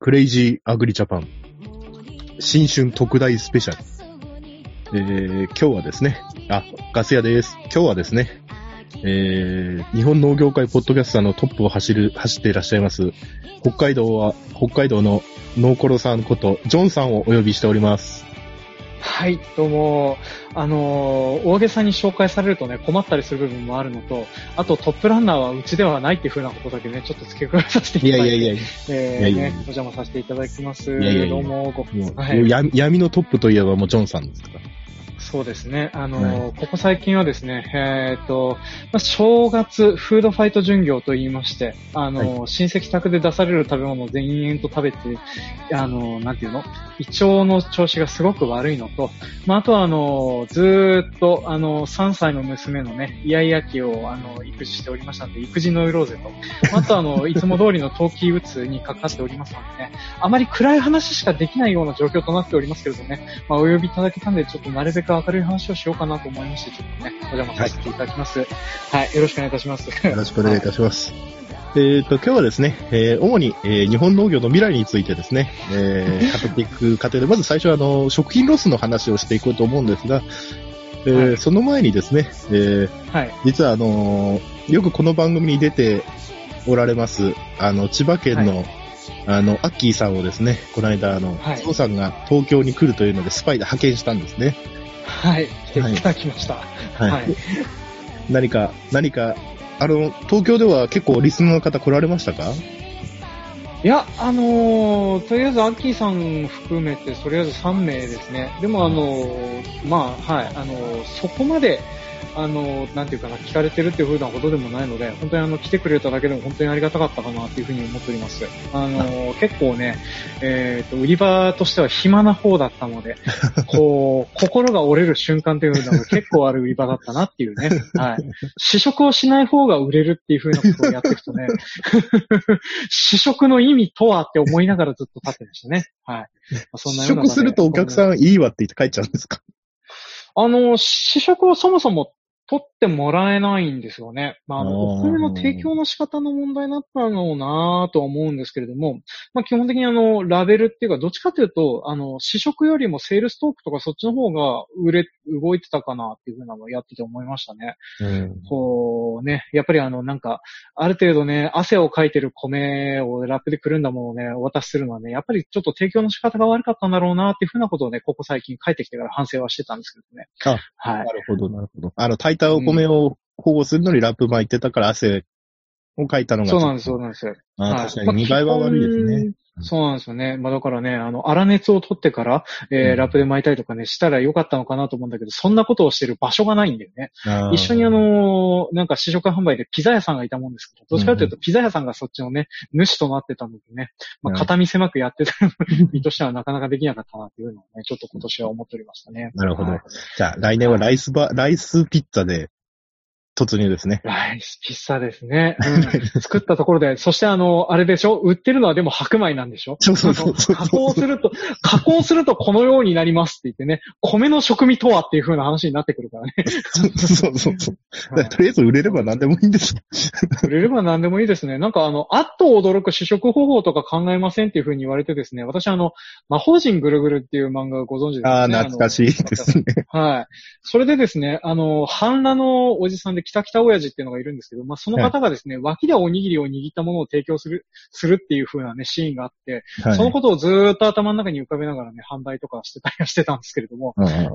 クレイジーアグリジャパン、新春特大スペシャル。えー、今日はですね、あ、ガス屋です。今日はですね、えー、日本農業界ポッドキャスターのトップを走る、走っていらっしゃいます、北海道は、北海道のノーコロさんこと、ジョンさんをお呼びしております。はい、どうも。あのー大げさに紹介されるとね、困ったりする部分もあるのと、あとトップランナーはうちではないっていう風なことだけね、ちょっと付け加えさせていただいて。いやいやいや、えーいやいやいやね、お邪魔させていただきます。いやいやいやどうも、ごはい闇のトップといえばもうジョンさんですから。そうですね。あのーここ最近はですね、えっ、と、まあ正月フードファイト巡業と言いまして、あのー親戚宅で出される食べ物を全員と食べて、あのーなんていうの？胃腸の調子がすごく悪いのと、まあ、あとはあのーずーっと、あのー3歳の娘のね、イヤイヤ期を、あのー育児しておりましたので、育児ノイローゼと、あとはあのー いつも通りの冬季うつにかかっておりますのでね、あまり暗い話しかできないような状況となっておりますけれどね、まあ、お呼びいただけたんで、ちょっとなるべく明るい話をしようかなと思いまして、ちょっとね、お邪魔させていただきます。はい、よろしくお願いいたします。よろしくお願いいたします。えっ、と、今日はですね、えー主に、えー日本農業の未来についてですね、えー 語っていく過程で、まず最初は、あの、食品ロスの話をしていこうと思うんですが、えーはいその前にですね、えーはい、実はあのーよくこの番組に出ておられます、あの、千葉県の、あの、アッキーさんをですね、この間、あの、はいさんが東京に来るというので、スパイで派遣したんですね。はい、来ていただきました。はい。はい。何か、何か、あの、東京では結構リスナーの方来られましたか？いや、あのーとりあえずアッキーさん含めて、とりあえず3名ですね。でも、あのーまあ、はい、あのーそこまで、あのーなんていうかな、聞かれてるっていう風なことでもないので、本当にあの、来てくれただけでも本当にありがたかったかなっていうふうに思っております。あのー 結構ね、えっ、と、売り場としては暇な方だったので、こう、心が折れる瞬間っていうのが結構ある売り場だったなっていうね。はい。試食をしない方が売れるっていう風なことをやっていくとね、試食の意味とはって思いながらずっと立ってましたね。はい。まあそんな試ようなので食するとお客さんいいわって言って帰っちゃうんですか？あの、試食をそもそも取ってもらえないんですよね。まあ、あの、お米の提供の仕方の問題だったのなぁとは思うんですけれども、まあ、基本的にあの、ラベルっていうか、どっちかというと、あの、試食よりもセールストークとかそっちの方が売れ、動いてたかなっていうふうなのをやってて思いましたね。うん。こうね、やっぱりあの、なんか、ある程度ね、汗をかいてる米をラップでくるんだものをね、お渡しするのはね、やっぱりちょっと提供の仕方が悪かったんだろうなっていうふうなことをね、ここ最近帰ってきてから反省はしてたんですけどね。あはいな。るほど、なるほど。あの、炊いたお米を保護するのにラップ巻いてたから汗をかいたのが。そうなんです、そうなんです。あはい確かに見栄えは悪いですね。そうなんですよね。まあだからね、あの、粗熱を取ってから、えーうん。ラップで巻いたりとかね、したらよかったのかなと思うんだけど、そんなことをしてる場所がないんだよね。一緒にあ、のーなんか試食販売でピザ屋さんがいたもんですけど、どっちかというとピザ屋さんがそっちのね、主となってたのでね、まあ、うん。片見狭くやってた身と してはなかなかできなかったなっていうのをね、ちょっと今年は思っておりましたね。なるほど。はい。じゃあ、来年はライスバ、ライスピッツァで突入ですね。ライスピッツァですね。うん。作ったところで、そしてあの、あれでしょ？売ってるのはでも白米なんでしょ？そうそうそうそう加工すると、加工するとこのようになりますって言ってね、米の食味とはっていう風な話になってくるからね。そうそうそう。とりあえず売れれば何でもいいんですよ。売れれば何でもいいですね。なんかあの、あっと驚く試食方法とか考えませんっていう風に言われてですね、私あの、魔法陣ぐるぐるっていう漫画をご存知ですか、ね、ああ、懐かしいですね。はい。それでですね、あの、半裸のおじさんで、北北親父っていうのがいるんですけど、まあ、その方がですね、脇でおにぎりを握ったものを提供する、するっていう風なね、シーンがあって、はいそのことをずーっと頭の中に浮かべながらね、販売とかしてたりはしてたんですけれども、はい。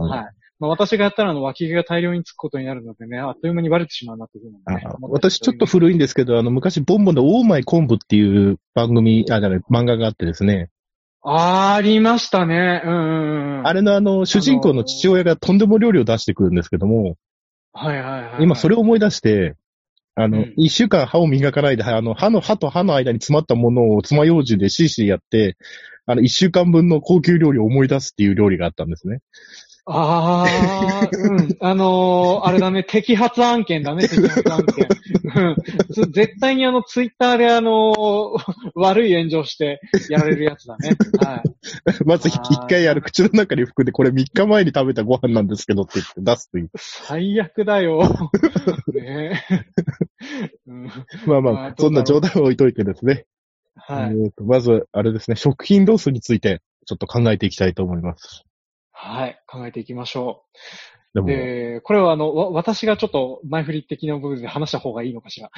まあ、私がやったらあの、脇毛が大量につくことになるのでね、あっという間にバレてしまうなっていうふうなね私ちょっと古いんですけど、あの、昔ボンボンでオーマイ昆布っていう番組、あ、じゃない、漫画があってですね。ありましたね。うんうんうん。あれのあの、主人公の父親がとんでも料理を出してくるんですけども、はいはいはい。今それを思い出して、あのうん、一、週間歯を磨かないで、あの、歯の、歯と歯の間に詰まったものを爪楊枝でシーシーやって、あの、一週間分の高級料理を思い出すっていう料理があったんですね。ああ、うん。あのーあれだね、摘発案件だね、摘発案件。うんつ絶対にあの、ツイッターであのー悪い炎上してやられるやつだね。はい。まず一回ある口の中に含んで、これ3日前に食べたご飯なんですけどって言って出すという。最悪だよ。ねえうんまあまあまあ、そんな冗談を置いといてですね。はい。えーとまず、あれですね、食品ロスについて、ちょっと考えていきたいと思います。はい。考えていきましょでも、う。で、これはあの、わ私がちょっと前振り的な部分で話した方がいいのかしら。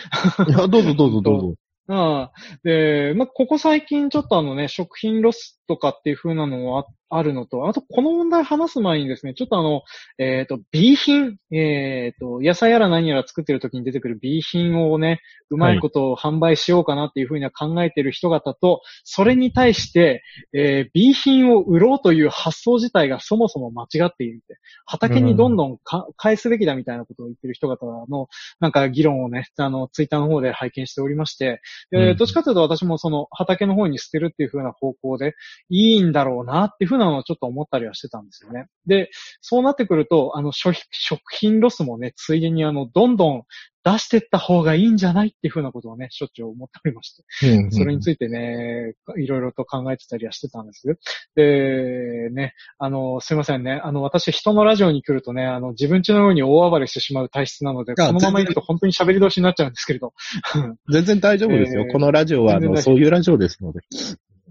いや、どうぞどうぞどうぞ。ああで、まあ、ここ最近ちょっとあのね、食品ロスとかっていう風なのもああるのと、あとこの問題話す前にですね、ちょっとあの、えっ、と、B 品、えっ、と、野菜やら何やら作ってる時に出てくる B 品をね、うまいことを販売しようかなっていう風には考えてる人方と、それに対して、えー B 品を売ろうという発想自体がそもそも間違っているって、畑にどんどんか返すべきだみたいなことを言ってる人方の、なんか議論をね、あの、ツイッターの方で拝見しておりまして、で、うん。どっちかというと私もその畑の方に捨てるっていう風な方向でいいんだろうなっていう風なのをちょっと思ったりはしてたんですよね。で、そうなってくると、あの、食食品ロスもね、ついでにあの、どんどん出してった方がいいんじゃないっていう風なことをね、しょっちゅう思っておりまして。うんそれについてね、いろいろと考えてたりはしてたんです。で、ね、あの、すいませんね。あの、私、人のラジオに来るとね、あの、自分家のように大暴れしてしまう体質なので、あこのまま行くと本当に喋り通しになっちゃうんですけれど。全然大丈夫ですよ。えーこのラジオは、あの、そういうラジオですので。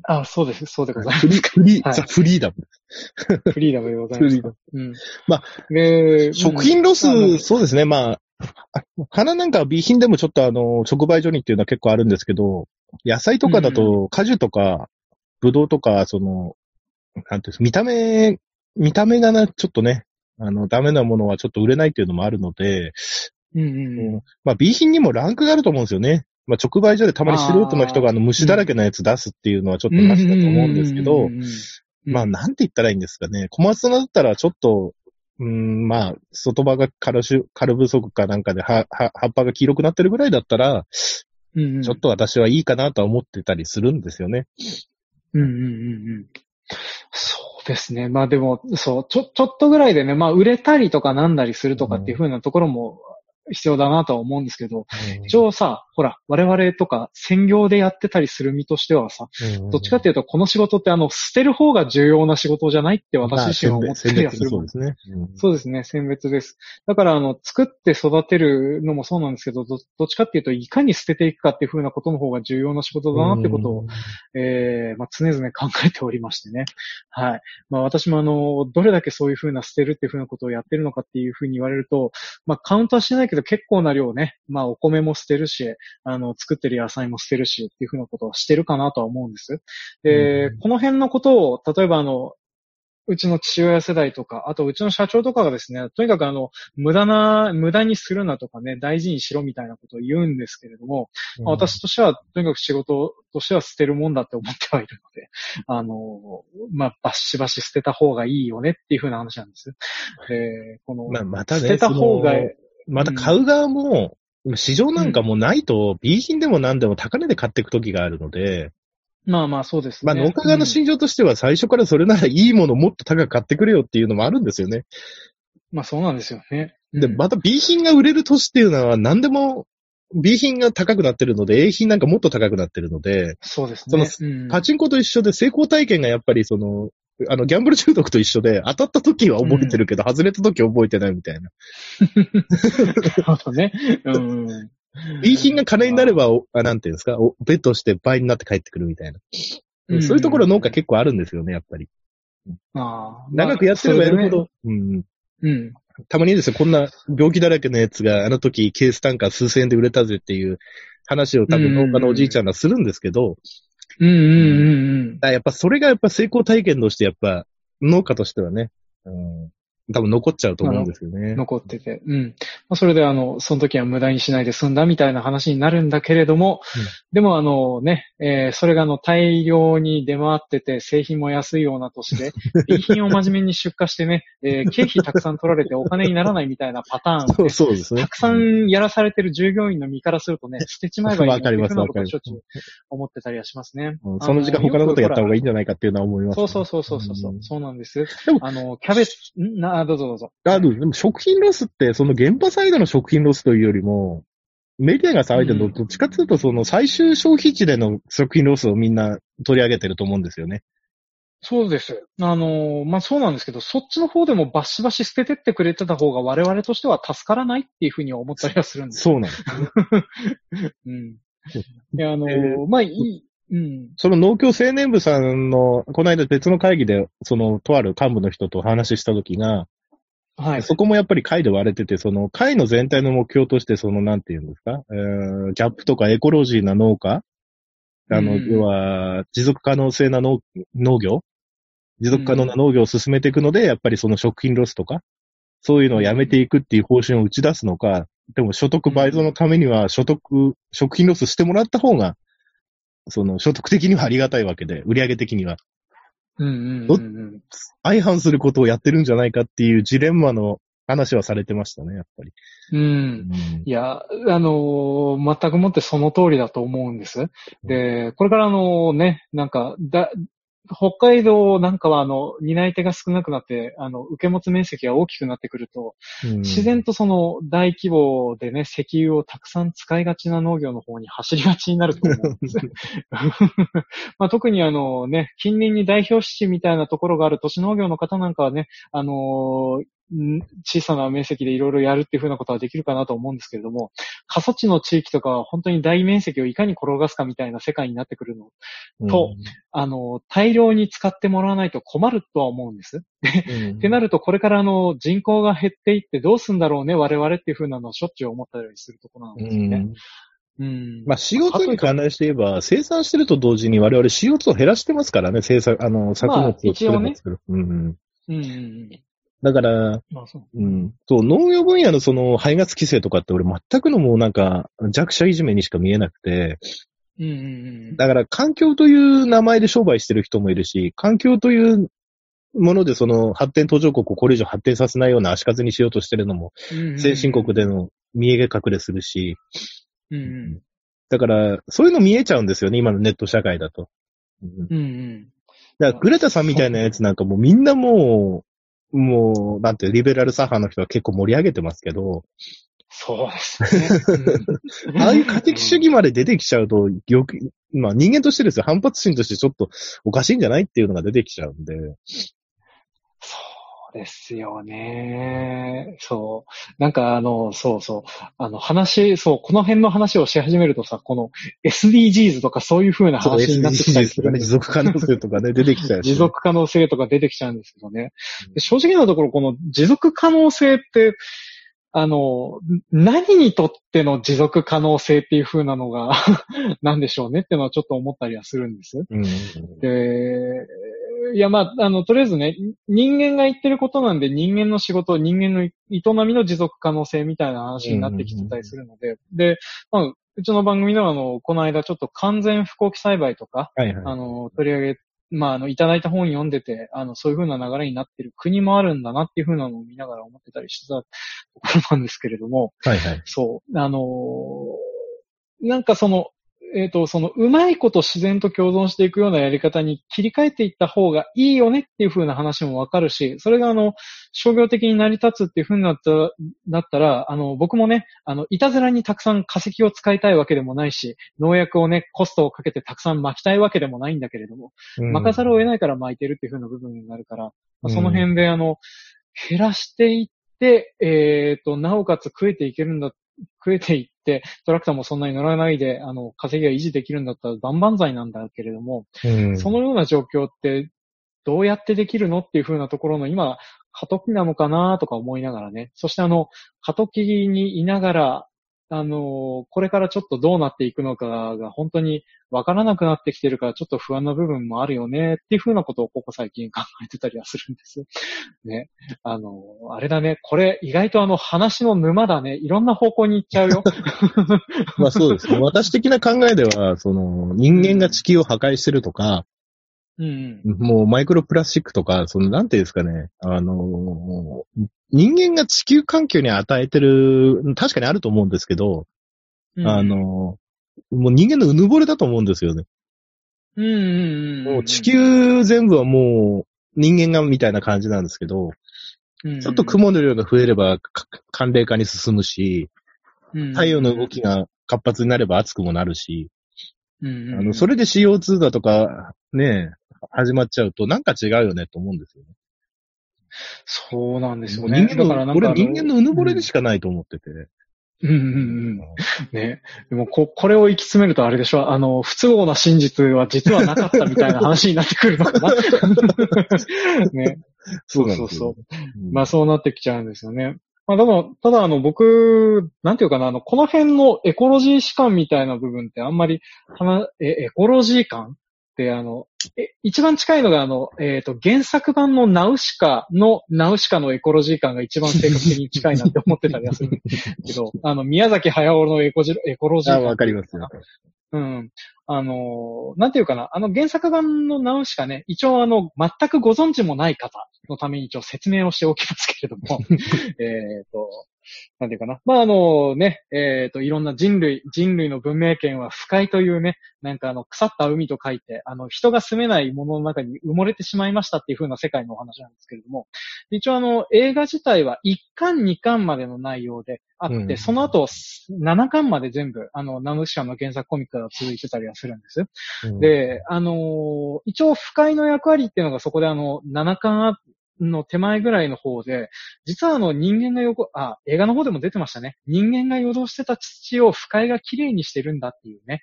あ、そうです。そうでございまフリー、フリー、はいザ・フリーダム。す。フリーダムでございます。フリーダムうん。まあ、で、食品ロス、うんそうですね、まあ、あ花なんかは B 品でもちょっとあの、直売所にっていうのは結構あるんですけど、野菜とかだと、果樹とか、ぶどうとか、その、なんていうんですか、見た目、見た目がな、ちょっとね、あの、ダメなものはちょっと売れないっていうのもあるので、うんうんうん。まあ B 品にもランクがあると思うんですよね。まあ直売所でたまに素人の人があの虫だらけのやつ出すっていうのはちょっとなしだと思うんですけど、まあ、なんて言ったらいいんですかね。小松菜だったらちょっと、うん、まあ、外葉がカルシュ、カル不足かなんかで、は、は、葉っぱが黄色くなってるぐらいだったら、うんうん、ちょっと私はいいかなとは思ってたりするんですよね。うんうんうんうん。そうですね。まあでも、そう、ちょ、ちょっとぐらいでね、まあ売れたりとかなんだりするとかっていう風なところも必要だなとは思うんですけど、一応さ、ほら、我々とか専業でやってたりする身としてはさ、どっちかっていうとこの仕事ってあの、捨てる方が重要な仕事じゃないって私自身は思ってたりはするそうですね。そうですね、選別です。だから、あの、作って育てるのもそうなんですけど、どどっちかっていうと、いかに捨てていくかっていう風なことの方が重要な仕事だなってことを、えーまあ、常々考えておりましてね。はい。まあ、私もあの、どれだけそういう風な捨てるっていう風なことをやってるのかっていう風に言われると、まあ、カウントはしてないけど結構な量ね、まあ、お米も捨てるし、あの、作ってる野菜も捨てるしっていう風なことはしてるかなとは思うんです。で、うんこの辺のことを、例えばあの、うちの父親世代とか、あとうちの社長とかがですね、とにかくあの、無駄な、無駄にするなとかね、大事にしろみたいなことを言うんですけれども、まあ私としては、とにかく仕事としては捨てるもんだって思ってはいるので、あの、まあ、バシバシ捨てた方がいいよねっていう風な話なんです。で、この、まあ、またね、捨てた方がまた買う側も、市場なんかもないと、B 品でも何でも高値で買っていく時があるので、まあまあそうですね。まあ農家側の心情としては最初からそれならいいものもっと高く買ってくれよっていうのもあるんですよね。まあそうなんですよね。で、うんまた B 品が売れる年っていうのは何でも B 品が高くなってるので A 品なんかもっと高くなってるので、そうですね。うんパチンコと一緒で成功体験がやっぱりその、あの、ギャンブル中毒と一緒で、当たった時は覚えてるけど、外れた時は覚えてないみたいな。なるほどね。うん。B 品が金になれば、おあなんていうんですか、おベットして倍になって帰ってくるみたいな。うんそういうところ農家結構あるんですよね、やっぱり。ああ長くやってればやるほ。まあど。うん。うん。たまにですよ、こんな病気だらけのやつが、あの時ケース単価数千円で売れたぜっていう話を多分農家のおじいちゃんがするんですけど、うんうんうんうん。だからやっぱそれがやっぱ成功体験としてやっぱ農家としてはね、うん、多分残っちゃうと思うんですよね。残ってて。うん。まあ、それであの、その時は無駄にしないで済んだみたいな話になるんだけれども、うんでもあのね、えーそれがあの大量に出回ってて、製品も安いような年で、B 品を真面目に出荷してね、えー経費たくさん取られてお金にならないみたいなパターンそうそうですね。たくさんやらされてる従業員の身からするとね、捨てちまえばいいなっていうふうなことをわかりますしょっちゅう思ってたりはしますね。うんその時間他のことやった方がいいんじゃないかっていうのは思います、そうそうそうそうそう。んそうなんです。でもあの、キャベツ、ん？な、あどうぞどうぞ。あでも食品ロスって、その現場サイドの食品ロスというよりも、メディアが騒いでるの、うんどっちかというと、その最終消費地での食品ロスをみんな取り上げてると思うんですよね。そうです。あの、まあ、そうなんですけど、そっちの方でもバシバシ捨ててってくれてた方が我々としては助からないっていうふうには思ったりはするんです。そうなんです。うん。いや、あの、えーまあ、いい、うん。その農協青年部さんの、この間別の会議で、その、とある幹部の人とお話ししたときが、はい。そこもやっぱり会で割れてて、その会の全体の目標として、その、なんていうんですか、えー、ギャップとかエコロジーな農家？あの、うん。要は、持続可能性な農農業？持続可能な農業を進めていくので、やっぱりその食品ロスとか、そういうのをやめていくっていう方針を打ち出すのか、でも所得倍増のためには所得、食品ロスしてもらった方が、その所得的にはありがたいわけで、売上的には。うんうんどうんうん。相反することをやってるんじゃないかっていうジレンマの話はされてましたね、やっぱり。うん。いや、あのー全くもってその通りだと思うんです。で、これからあのね、なんか、だ、北海道なんかはあの、担い手が少なくなって、あの、受け持つ面積が大きくなってくると、うん自然とその大規模でね、石油をたくさん使いがちな農業の方に走りがちになると思うんです。まあ、特にあのね、近隣に代表市みたいなところがある都市農業の方なんかはね、あのーん小さな面積でいろいろやるっていうふうなことはできるかなと思うんですけれども、過疎地の地域とかは本当に大面積をいかに転がすかみたいな世界になってくるの。と、あの、大量に使ってもらわないと困るとは思うんです。うんってなると、これからあの、人口が減っていってどうすんだろうね、我々っていう風なのをしょっちゅう思ったりするところなんうですよね。んうん。まあ CO2 に関連して言えば、生産してると同時に我々 CO2 を減らしてますからね、生産、あの、作物を作る作る。うんうん。うんうんうん。だから、まあそう。うん。そう、農業分野のその排ガス規制とかって俺全くのもうなんか弱者いじめにしか見えなくて、うんうんうん。だから環境という名前で商売してる人もいるし、環境というものでその発展途上国をこれ以上発展させないような足かせにしようとしてるのも先進国での見え隠れするし、うんうん。だからそういうの見えちゃうんですよね、今のネット社会だと。うんうんうん。だからグレタさんみたいなやつなんかもうみんなもう、もう、なんて、リベラル左派の人は結構盛り上げてますけど、そうですね。うんああいう過激主義まで出てきちゃうと、よく、まあ人間としてですよ、反発心としてちょっとおかしいんじゃないっていうのが出てきちゃうんで。ですよね。そう。なんかあの、そうそう。あの話、そう、この辺の話をし始めるとさ、この SDGs とかそういう風な話になってきたり SDGs とかね、するんです持続可能性とかね、出てきちゃうし。持続可能性とか出てきちゃうんですけどね。で正直なところ、この持続可能性って、あの、何にとっての持続可能性っていう風なのが、なんでしょうねっていうのはちょっと思ったりはするんです。うん。で、いや、まあ、あの、とりあえずね、人間が言ってることなんで、人間の仕事、人間の営みの持続可能性みたいな話になってきてたりするので、で、まあ、うちの番組では、あの、この間ちょっと完全不幸期栽培とか、はいはい。あの、取り上げ、まあ、あの、いただいた本読んでて、あの、そういう風な流れになってる国もあるんだなっていう風なのを見ながら思ってたりしてたところなんですけれども、はいはい。そう、あのーなんかその、えっ、と、その、うまいこと自然と共存していくようなやり方に切り替えていった方がいいよねっていう風な話もわかるし、それがあの、商業的に成り立つっていう風になったら、なったら、あの、僕もね、あの、いたずらにたくさん化石を使いたいわけでもないし、農薬をね、コストをかけてたくさん撒きたいわけでもないんだけれども、巻かざるを得ないから巻いてるっていう風な部分になるから、まあその辺であの、減らしていって、えっ、と、なおかつ食えていけるんだ、食えていって、トラクターもそんなに乗らないで、あの、稼ぎが維持できるんだったら万々歳なんだけれども、うん。そのような状況って、どうやってできるのっていう風なところの今、過渡期なのかなとか思いながらね。そしてあの、過渡期にいながら、あの、これからちょっとどうなっていくのかが本当にわからなくなってきてるからちょっと不安な部分もあるよねっていう風なことをここ最近考えてたりはするんです。ね。あの、あれだね。これ意外とあの話の沼だね。いろんな方向に行っちゃうよ。まあそうですね。私的な考えでは、その、人間が地球を破壊してるとか、うん。もうマイクロプラスチックとか、その、なんていうんですかね、あの、人間が地球環境に与えてる、確かにあると思うんですけど、うんあ、の、もう人間のうぬぼれだと思うんですよね。うんうんうん。もう地球全部はもう人間がみたいな感じなんですけど、うん、ちょっと雲の量が増えればか寒冷化に進むし、太陽の動きが活発になれば暑くもなるし、うんうんうん、あの、それで CO2 だとか、ね、始まっちゃうとなんか違うよねと思うんですよね。そうなんですよね。人間の、だからなんかあのこれ人間のうぬぼれでしかないと思ってて。うんうんうん。ね。でも、こ、これを行き詰めるとあれでしょあの、不都合な真実は実はなかったみたいな話になってくるのかな。ね。そうそうそう。まあそうなってきちゃうんですよね。まあでも、ただあの僕、なんていうかな、あの、この辺のエコロジー史観みたいな部分ってあんまり、え、エコロジー感ってあの、え、一番近いのがあの、えっ、ー、と、原作版のナウシカの、ナウシカのエコロジー感が一番正確的に近いなって思ってたりはするんですけど、あの、宮崎駿のエコジエコロジー感。あ、わかりますよ。うん。あの、なんていうかな、あの原作版のナウシカね、一応あの、全くご存知もない方のために一応説明をしておきますけれども、えっと、なんていうかな。まあ、あのね、えっ、ー、と、いろんな人類、人類の文明圏は不快というね、なんかあの、腐った海と書いて、あの、人が住めないものの中に埋もれてしまいましたっていう風な世界のお話なんですけれども、一応あの、映画自体は1巻2巻までの内容であって、うん、その後、7巻まで全部、あの、ナムシカの原作コミックが続いてたりはするんです。うん、で、あの一応不快の役割っていうのがそこであの、7巻あの手前ぐらいの方で、実はあの人間が横、あ、映画の方でも出てましたね。人間が夜通してた土を不快が綺麗にしてるんだっていうね。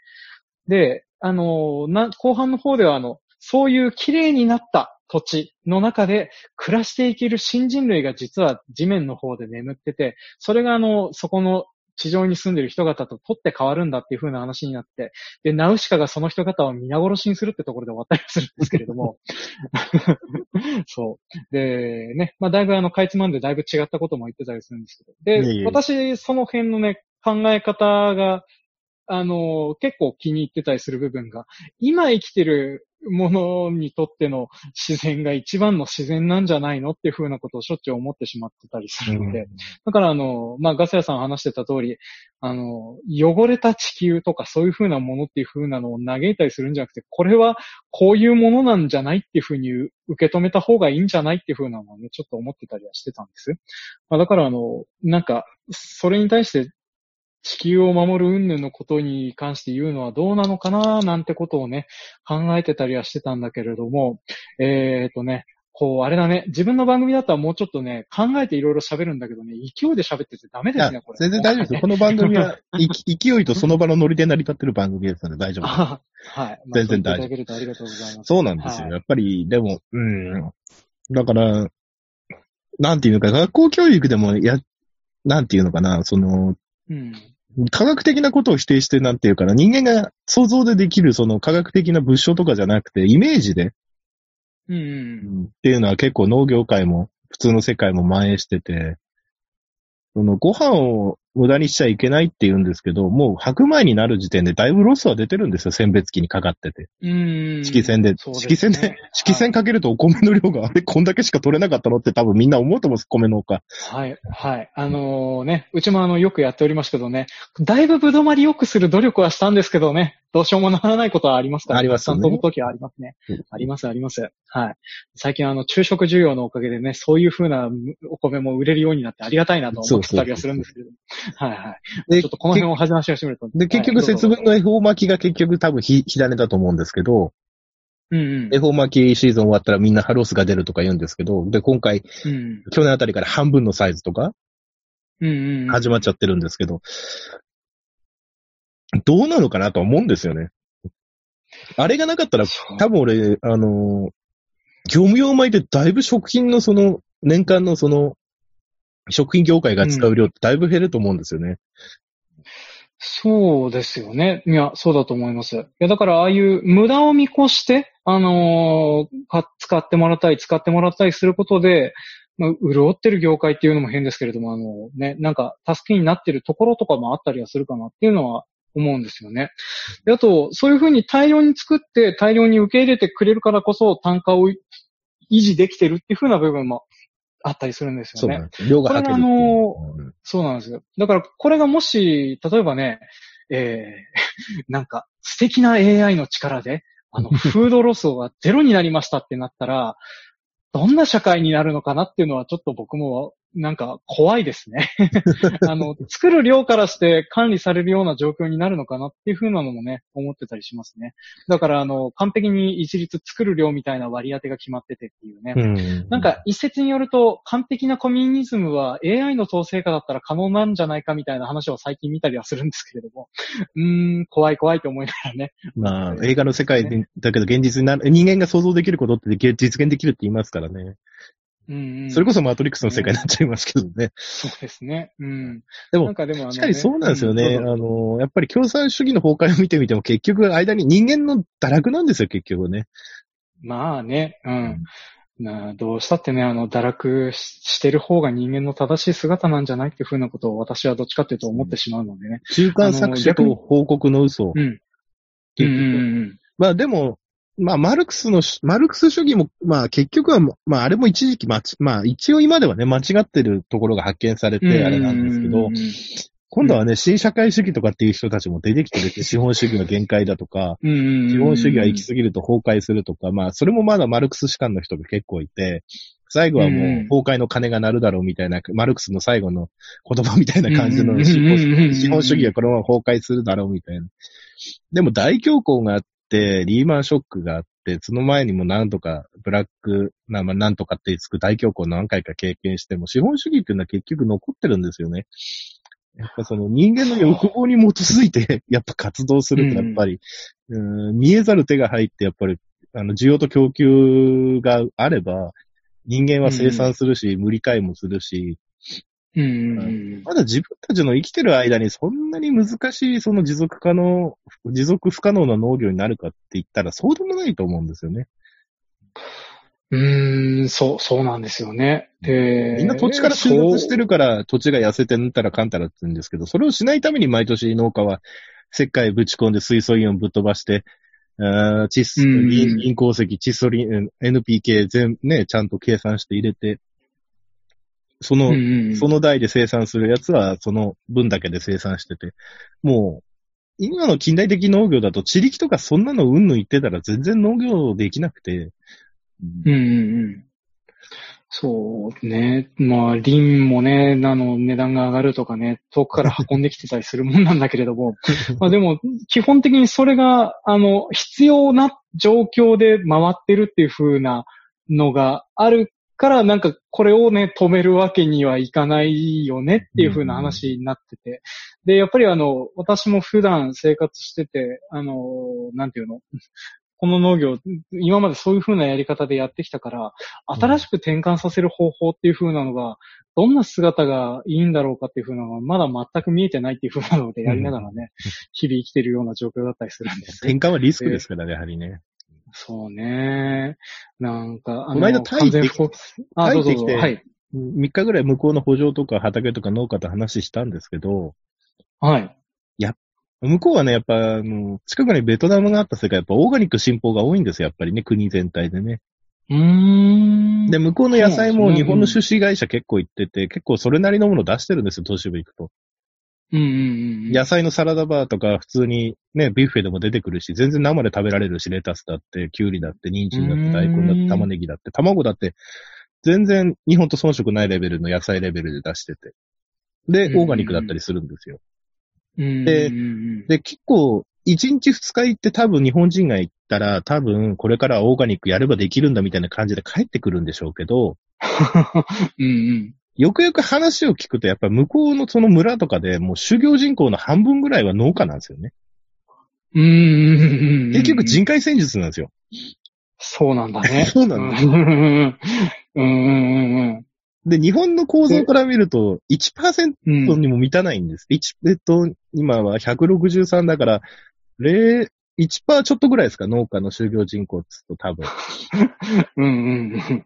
で、あの、な、後半の方ではあの、そういう綺麗になった土地の中で暮らしていける新人類が実は地面の方で眠ってて、それがあの、そこの地上に住んでる人方と取って変わるんだっていう風な話になって、で、ナウシカがその人方を皆殺しにするってところで終わったりするんですけれども、そう。で、ね、まあだいぶあの、かいつまんでだいぶ違ったことも言ってたりするんですけど、で、私、その辺のね、考え方が、あの、結構気に入ってたりする部分が、今生きてるものにとっての自然が一番の自然なんじゃないのっていうふうなことをしょっちゅう思ってしまってたりするので、うん、だからあの、まあ、ガス屋さん話してた通り、あの、汚れた地球とかそういうふうなものっていうふうなのを嘆いたりするんじゃなくて、これはこういうものなんじゃないっていうふうに受け止めた方がいいんじゃないっていうふうなのをね、ちょっと思ってたりはしてたんです。まあ、だからあの、なんか、それに対して地球を守る云々のことに関して言うのはどうなのかななんてことをね、考えてたりはしてたんだけれども、えっ、ー、とね、こう、あれだね、自分の番組だったらもうちょっとね、考えていろいろ喋るんだけどね、勢いで喋っててダメですね、これ。全然大丈夫ですよ。この番組は、勢いとその場のノリで成り立ってる番組ですので大丈夫です。はい。全然大丈夫。いただけるとありがとうございます。そうなんですよ。はい、やっぱり、でも、うん。だから、なんていうのか、学校教育でもや、なんていうのかな、その、うん、科学的なことを否定してなんていうから、人間が想像でできるその科学的な物証とかじゃなくて、イメージで、うん、っていうのは結構農業界も、普通の世界も蔓延してて、そのご飯を無駄にしちゃいけないって言うんですけど、もう白米になる時点でだいぶロスは出てるんですよ、選別機にかかってて。うん。色線で。色線で、色線かけるとお米の量が、あれ、こんだけしか取れなかったのって多分みんな思うと思うんです、米農家。はい、はい。あのー、ね、うちもあの、よくやっておりますけどね、だいぶぶどまり良くする努力はしたんですけどね、どうしようもならないことはありますから、ありますね。飛ぶときはありますね。あります、あります。はい。最近あの、昼食需要のおかげでね、そういう風なお米も売れるようになってありがたいなと思ってたりはするんですけど。はいはい。ちょっとこの辺を話し始めると。で、結局節分の恵方巻きが結局多分ひ、火種だと思うんですけど、うんうん。恵方巻きシーズン終わったらみんなハロースが出るとか言うんですけど、で、今回、うん、去年あたりから半分のサイズとか、うんうん。始まっちゃってるんですけど、どうなのかなと思うんですよね。あれがなかったら、多分俺、あの、業務用米でだいぶ食品のその、年間のその、食品業界が使う量ってだいぶ減ると思うんですよね。そうですよね。いや、そうだと思います。いや、だからああいう無駄を見越して、あのー、使ってもらったり、使ってもらったりすることで、まあ、潤ってる業界っていうのも変ですけれども、あのね、なんか助けになってるところとかもあったりはするかなっていうのは思うんですよね。であと、そういうふうに大量に作って大量に受け入れてくれるからこそ単価を維持できてるっていうふうな部分もあったりするんですよね。そうなんです量があの、うん、そうなんですよ。だからこれがもし、例えばね、えー、なんか素敵な AI の力で、あの、フードロスがゼロになりましたってなったら、どんな社会になるのかなっていうのはちょっと僕もなんか怖いですね。あの、作る量からして管理されるような状況になるのかなっていうふうなのもね、思ってたりしますね。だからあの、完璧に一律作る量みたいな割り当てが決まっててっていうね。うん。なんか一説によると完璧なコミュニズムは AI の統制下だったら可能なんじゃないかみたいな話を最近見たりはするんですけれども、うーん、怖い怖いと思いながらね。まあ、映画の世界で、だけど現実になる、人間が想像できることって実現できるって言いますからね。うんうん、それこそマトリックスの世界になっちゃいますけどね。そうですね。うん。でも、でもね、確かにそうなんですよね。うん、あの、やっぱり共産主義の崩壊を見てみても結局間に人間の堕落なんですよ、結局ね。まあね、うん。などうしたってね、あの、堕落してる方が人間の正しい姿なんじゃないっていうふうなことを私はどっちかっていうと思ってしまうのでね。中間搾取と報告の嘘。うん。結局、うんうんうん、まあでも、まあ、マルクスの、マルクス主義も、まあ結局は、まああれも一時期まち、まあ一応今ではね、間違ってるところが発見されてあれなんですけど、今度はね、新社会主義とかっていう人たちも出てきてるって、資本主義の限界だとか、資本主義が行き過ぎると崩壊するとか、まあそれもまだマルクス士官の人が結構いて、最後はもう崩壊の鐘が鳴るだろうみたいな、マルクスの最後の言葉みたいな感じの資本主義がこのまま崩壊するだろうみたいな。でも大恐慌がリーマンショックがあって、その前にも何とかブラック、な、まあ、なんとかってつく大恐慌何回か経験しても、資本主義っていうのは結局残ってるんですよね。やっぱその人間の欲望に基づいて、やっぱ活動するとやっぱり、うん、うん見えざる手が入って、やっぱり、あの、需要と供給があれば、人間は生産するし、うん、無理解もするし、うん、まだ自分たちの生きてる間にそんなに難しいその持続可能、持続不可能な農業になるかって言ったらそうでもないと思うんですよね。うーん、そう、そうなんですよね。で、みんな土地から収穫してるから土地が痩せてぬったらかんたらって言うんですけど、それをしないために毎年農家は石灰ぶち込んで水素イオンぶっ飛ばして、あ窒素、銀鉱石、窒素リン、NPK 全、ね、ちゃんと計算して入れて、その、うんうん、その代で生産するやつは、その分だけで生産してて、もう、今の近代的農業だと、地力とかそんなのうんぬん言ってたら全然農業できなくて。うんうんうん。そうね。まあ、林もね、あの、値段が上がるとかね、遠くから運んできてたりするもんなんだけれども、まあでも、基本的にそれが、あの、必要な状況で回ってるっていう風なのがあるからなんかこれをね、止めるわけにはいかないよねっていう風な話になってて。で、やっぱりあの、私も普段生活してて、あの、なんていうの？この農業、今までそういう風なやり方でやってきたから、新しく転換させる方法っていう風なのが、どんな姿がいいんだろうかっていう風なのが、まだ全く見えてないっていう風なのでやりながらね、日々生きてるような状況だったりするんです。転換はリスクですからね、やはりね。そうね。なんか、あの、この間タイ行ってきて、あ、どうぞどうぞ。はい。3日ぐらい向こうの補助とか畑とか農家と話したんですけど、はい。や、向こうはね、やっぱ、あの、近くにベトナムがあった世界、やっぱオーガニック進歩が多いんですよ、やっぱりね、国全体でね。うーん。で、向こうの野菜も日本の出資会社結構行ってて、結構それなりのもの出してるんですよ、都市部行くと。うんうんうん。野菜のサラダバーとか普通にね、ビュッフェでも出てくるし、全然生で食べられるし、レタスだって、キュウリだって、人参だって、大根だって、玉ねぎだって、卵だって、全然日本と遜色ないレベルの野菜レベルで出してて。で、オーガニックだったりするんですよ。で、で、結構、1日2日行って多分日本人が行ったら、多分これからオーガニックやればできるんだみたいな感じで帰ってくるんでしょうけど、うんうん、よくよく話を聞くと、やっぱ向こうのその村とかでもう修行人口の半分ぐらいは農家なんですよね。うん。結局人海戦術なんですよ。そうなんだね。そうなんだ、ね。うん。で、日本の構造から見ると1%にも満たないんです。1、えっと、今は163だから、0、1%ちょっとぐらいですか？農家の就業人口って言うと多分。うんうんうん。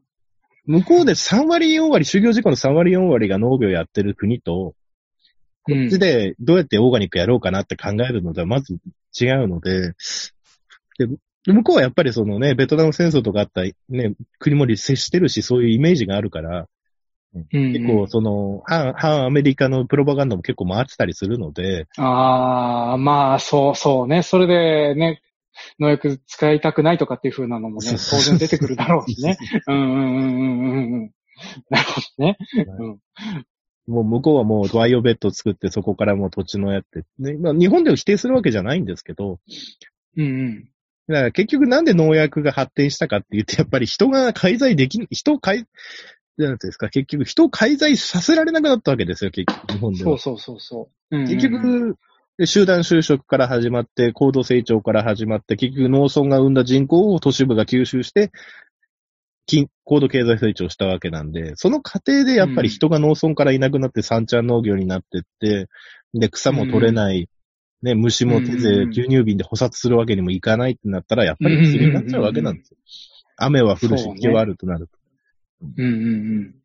向こうで3割4割、就業事故の3割4割が農業やってる国と、こっちでどうやってオーガニックやろうかなって考えるのではまず違うので、で向こうはやっぱりそのね、ベトナム戦争とかあったね、国も接してるし、そういうイメージがあるから、うん、結構その、反、反アメリカのプロパガンダも結構回ってたりするので。ああ、まあ、そうそうね。それでね、農薬使いたくないとかっていう風なのもね、当然出てくるだろうしね。うんうんうんうんうん。なるほどね。うんもう向こうはもうバイオベッド作ってそこからもう土地のやって、ね、まあ日本では否定するわけじゃないんですけど、うんうん。だから結局なんで農薬が発展したかって言って、やっぱり人が介在でき、人を介、なんですか、結局人を介在させられなくなったわけですよ、結局日本では。そうそうそうそう。うんうん、結局、集団就職から始まって、高度成長から始まって、結局農村が生んだ人口を都市部が吸収して、高度経済成長したわけなんで、その過程でやっぱり人が農村からいなくなって三ちゃん農業になってって、で、草も取れない、ね、虫も手で牛乳瓶で捕殺するわけにもいかないってなったら、やっぱり薬になっちゃうわけなんですよ。雨は降るし、気はあるとなると。うんうんうん。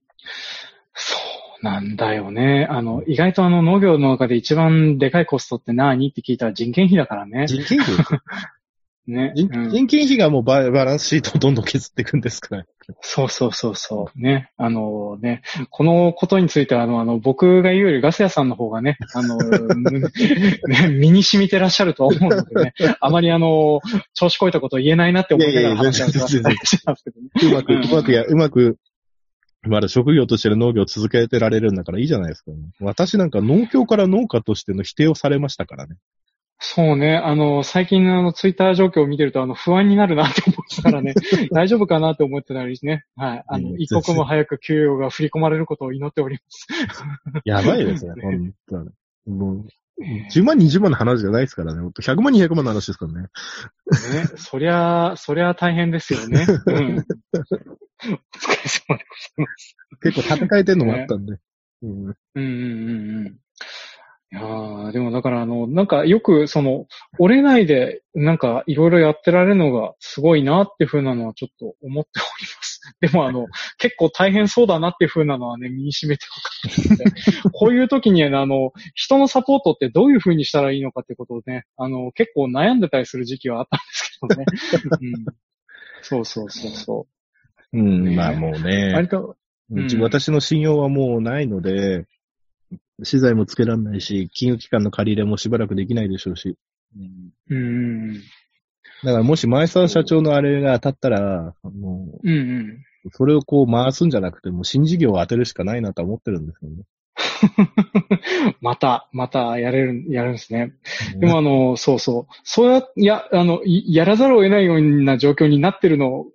なんだよね。あの、意外とあの農業の中で一番でかいコストって何？って聞いたら人件費だからね。人件費 ね。人人件費がもうババランスシートをどんどん削っていくんですから。そうそうそうそう。ね。あのね、このことについては、あの、あの、僕が言うよりガス屋さんの方がね、あの、ね、身に染みてらっしゃると思うのでね、あまりあの、調子こいたこと言えないなって思ってたら話し ますけどね。うまく、うまくや、うまく、まだ職業としての農業を続けてられるんだからいいじゃないですか、ね。私なんか農協から農家としての否定をされましたからね。そうね。あの、最近のあの、ツイッター状況を見てると、あの、不安になるなって思ってたからね、大丈夫かなって思ってたりね。はい。あの、一刻も早く給与が振り込まれることを祈っております。やばいです ね、本当に。もう、10万、20万の話じゃないですからね。100万、200万の話ですからね。ね、そりゃ、そりゃ大変ですよね。うん。お疲れ様でございます。結構戦えてんのもあったんで。ね、うん、うんうんうんうん。いやでもだからあの、なんかよくその、折れないでなんかいろいろやってられるのがすごいなっていうふうなのはちょっと思っております。でもあの、結構大変そうだなっていうふうなのはね、身に染めて分かってこういう時にあの、人のサポートってどういうふうにしたらいいのかってことをね、あの、結構悩んでたりする時期はあったんですけどね。うん、そうそうそうそう。うん、まあもうね。割と、うん、私の信用はもうないので、資材もつけられないし、金融機関の借り入れもしばらくできないでしょうし。うん。だからもし前澤社長のあれが当たったら、もう、うんうん、それをこう回すんじゃなくて、もう新事業を当てるしかないなと思ってるんですよね。また、またやれる、やるんですね。でもあの、そうそう。そうや、や、あの、やらざるを得ないような状況になってるの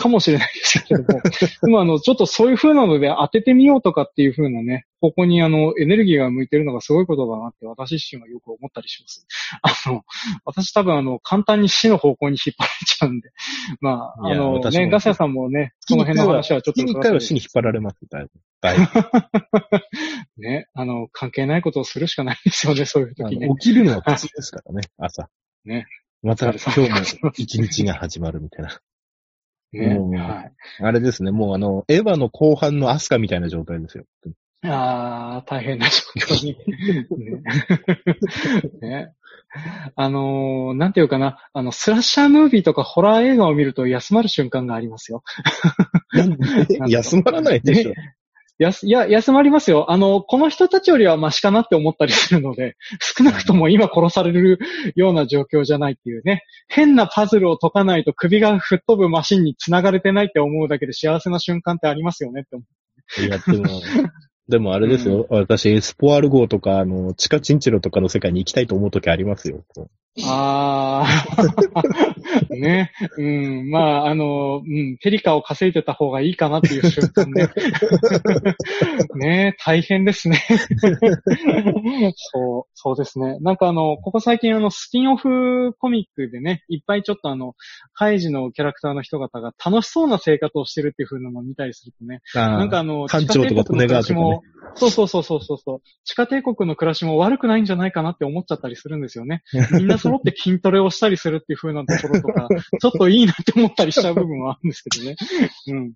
かもしれないですけれども、でもあの、ちょっとそういう風なので当ててみようとかっていう風なね、ここにあの、エネルギーが向いてるのがすごいことだなって私自身はよく思ったりします。あの、私多分あの、簡単に死の方向に引っ張られちゃうんで、まあ、あの、ね、ガス屋さんもね、その辺の話はちょっと。一回は死に引っ張られます、だいぶ。だいぶ。ね、あの、関係ないことをするしかないですよね、そういう時ね。起きるのは普通ですからね、朝。ね。また今日も一日が始まるみたいな。ね、はい。あれですね、もうあの、エヴァの後半のアスカみたいな状態ですよ。ああ、大変な状況に。ねねあのー、なんていうかな、あの、スラッシャームービーとかホラー映画を見ると休まる瞬間がありますよ。休まらないでしょ。やす、いや、休まりますよ。あの、この人たちよりはマシかなって思ったりするので、少なくとも今殺されるような状況じゃないっていうね。変なパズルを解かないと首が吹っ飛ぶマシンに繋がれてないって思うだけで幸せな瞬間ってありますよねって思う。いや、でも、でもあれですよ。うん、私、エスポアール号とか、あの、地下チンチロとかの世界に行きたいと思うときありますよ。ああ、ね、うん、まあ、あの、うん、ペリカを稼いでた方がいいかなっていう瞬間で。ね、大変ですね。そう、そうですね。なんかあの、ここ最近あの、スピンオフコミックでね、いっぱいちょっとあの、ハイジのキャラクターの人々が楽しそうな生活をしてるっていう風なのを見たりするとね、なんかあの、館長とか利根川とかね。そうそうそうそうそう。地下帝国の暮らしも悪くないんじゃないかなって思っちゃったりするんですよね。みんな揃って筋トレをしたりするっていう風なところとか、ちょっといいなって思ったりしちゃう部分はあるんですけどね。うん。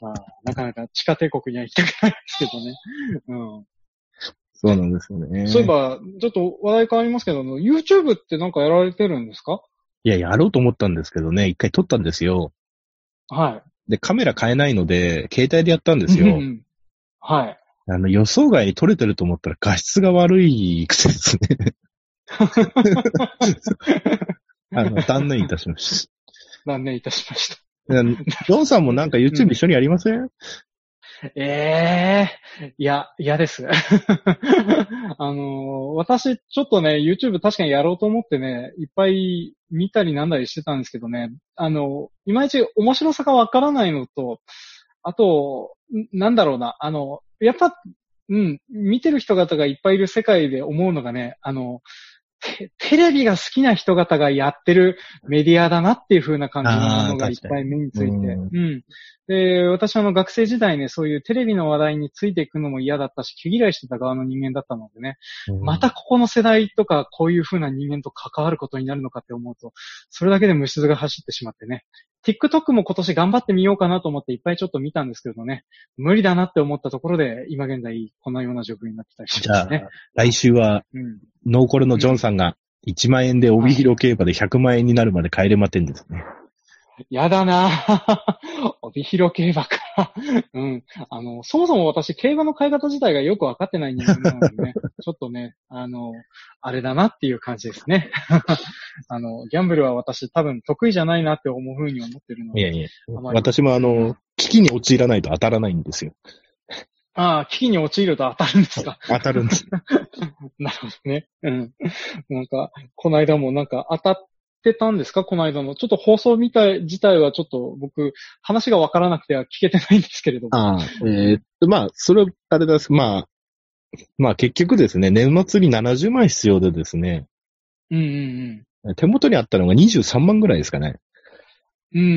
まあ、なかなか地下帝国には行きたくないですけどね。うん。そうなんですよね。そういえば、ちょっと話題変わりますけど、YouTube ってなんかやられてるんですか？いや、やろうと思ったんですけどね、一回撮ったんですよ。はい。で、カメラ変えないので、携帯でやったんですよ。うん、はい。あの、予想外に撮れてると思ったら画質が悪いくせですね。あの、断念いたしました。断念いたしました。ジョンさんもなんか YouTube 一緒にやりません、うん、ええいや、嫌です。あの、私、ちょっとね、YouTube 確かにやろうと思ってね、いっぱい見たりなんだりしてたんですけどね、あの、いまいち面白さがわからないのと、あと、んなんだろうな、あの、やっぱ、うん、見てる人方がいっぱいいる世界で思うのがね、あの、テテレビが好きな人方がやってるメディアだなっていう風な感じのものがいっぱい目について。うんうん。で、私はあの学生時代ね、そういうテレビの話題についていくのも嫌だったし、毛嫌いしてた側の人間だったのでね、またここの世代とかこういう風な人間と関わることになるのかって思うと、それだけで虫唾が走ってしまってね。TikTok も今年頑張ってみようかなと思っていっぱいちょっと見たんですけどね、無理だなって思ったところで、今現在このような状況になってたりしじゃあますね。、来週は、うん。ノーコルのジョンさんが1万円で帯広競馬で100万円になるまで帰れまてんですね。やだなぁ。帯広競馬か。うん。あの、そもそも私、競馬の買い方自体がよくわかってない人間なのでね、ちょっとね、あの、あれだなっていう感じですね。あの、ギャンブルは私多分得意じゃないなって思うふうに思ってるので。いやいや私もあの、危機に陥らないと当たらないんですよ。ああ、危機に陥ると当たるんですか。当たるんです。なるほどね。うん。なんか、この間もなんか当たってたんですか？この間の。ちょっと放送みたい、自体はちょっと僕、話がわからなくては聞けてないんですけれども。ああ、えーっと、まあ、それ、あれです。まあ、まあ結局ですね、年末に70万必要でですね、うんうんうん。手元にあったのが23万ぐらいですかね。うんうんう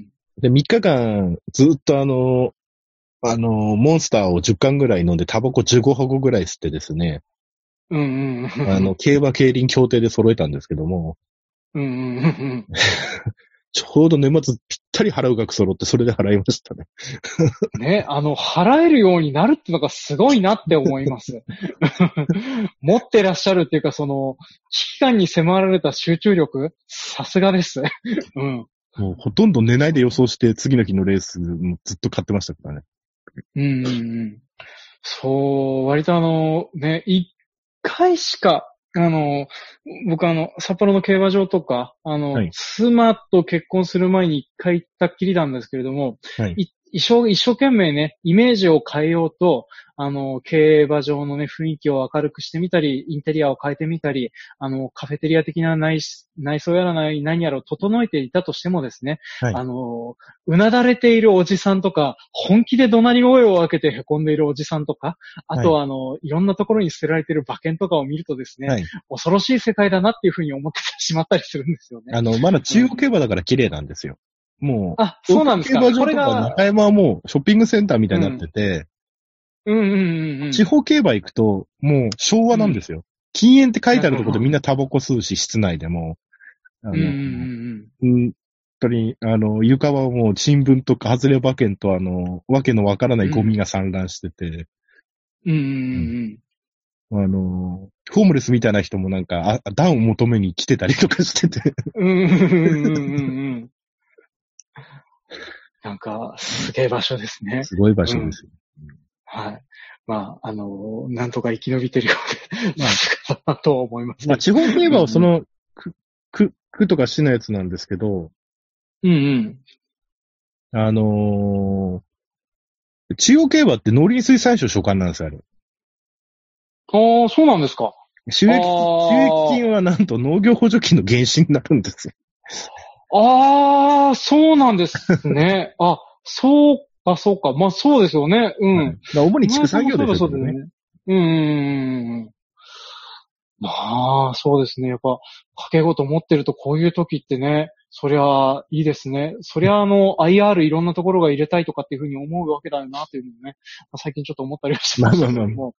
んで、3日間、ずっとあの、あの、モンスターを10缶ぐらい飲んで、タバコ15箱ぐらい吸ってですね、うん。うんうんうん。あの、競馬競輪協定で揃えたんですけども、うんうんうん ちょうど年末ぴったり払う額揃って、それで払いましたね。うん。ね、あの、払えるようになるってのがすごいなって思います。持ってらっしゃるっていうか、その、危機感に迫られた集中力、さすがです。うん。もうほとんど寝ないで予想して、次の日のレースもずっと買ってましたからね。うんうんうん。そう、割とあの、ね、一回しか、あの、僕あの、札幌の競馬場とか、あの、はい。妻と結婚する前に一回行ったっきりなんですけれども、はい。い一生、一生懸命ね、イメージを変えようと、あの、競馬場のね、雰囲気を明るくしてみたり、インテリアを変えてみたり、あの、カフェテリア的な内内装やらない何やらを整えていたとしてもですね、はいあの、うなだれているおじさんとか、本気で怒鳴り声を上げて凹んでいるおじさんとか、あとはあの、いろんなところに捨てられている馬券とかを見るとですね、はい。恐ろしい世界だなっていうふうに思ってしまったりするんですよね。あの、まだ中央競馬だから綺麗なんですよ。もう、あ、そうなんですか。競馬場ことれかが、中山はもうショッピングセンターみたいになってて、うんうんうんうん。地方競馬行くと、もう昭和なんですよ。禁煙って書いてあるところでみんなタバコ吸うし、室内でも。あのうんうんうん本当に、あの、床はもう新聞とか外れ馬券とあの、わけのわからないゴミが散乱してて、うん。うんうんうんあの、ホームレスみたいな人もなんか、あ、暖を求めに来てたりとかしてて、うん。うんうんうんうんうん。なんか、すげえ場所ですね。すごい場所ですよ。はい。まあ、あの、なんとか生き延びてるようで、まあ、と思います。まあ、地方競馬はその、区、区、区とか市のやつなんですけど、うんうん。あのー、中央競馬って農林水産省所管なんですよ、あれ。ああ、そうなんですか。収益、収益金はなんと農業補助金の原資になるんですよ。ああ、そうなんですね。あ、そうか、そうか。まあ、そうですよね。うん。はいだ主に畜産業ですよね。そうだそうだね。うん。まあ、そうですね。やっぱ、掛け事持ってるとこういう時ってね、そりゃ、いいですね。そりゃ、あの、IR いろんなところが入れたいとかっていうふうに思うわけだよな、というのをね、最近ちょっと思ったりはしてましたけども。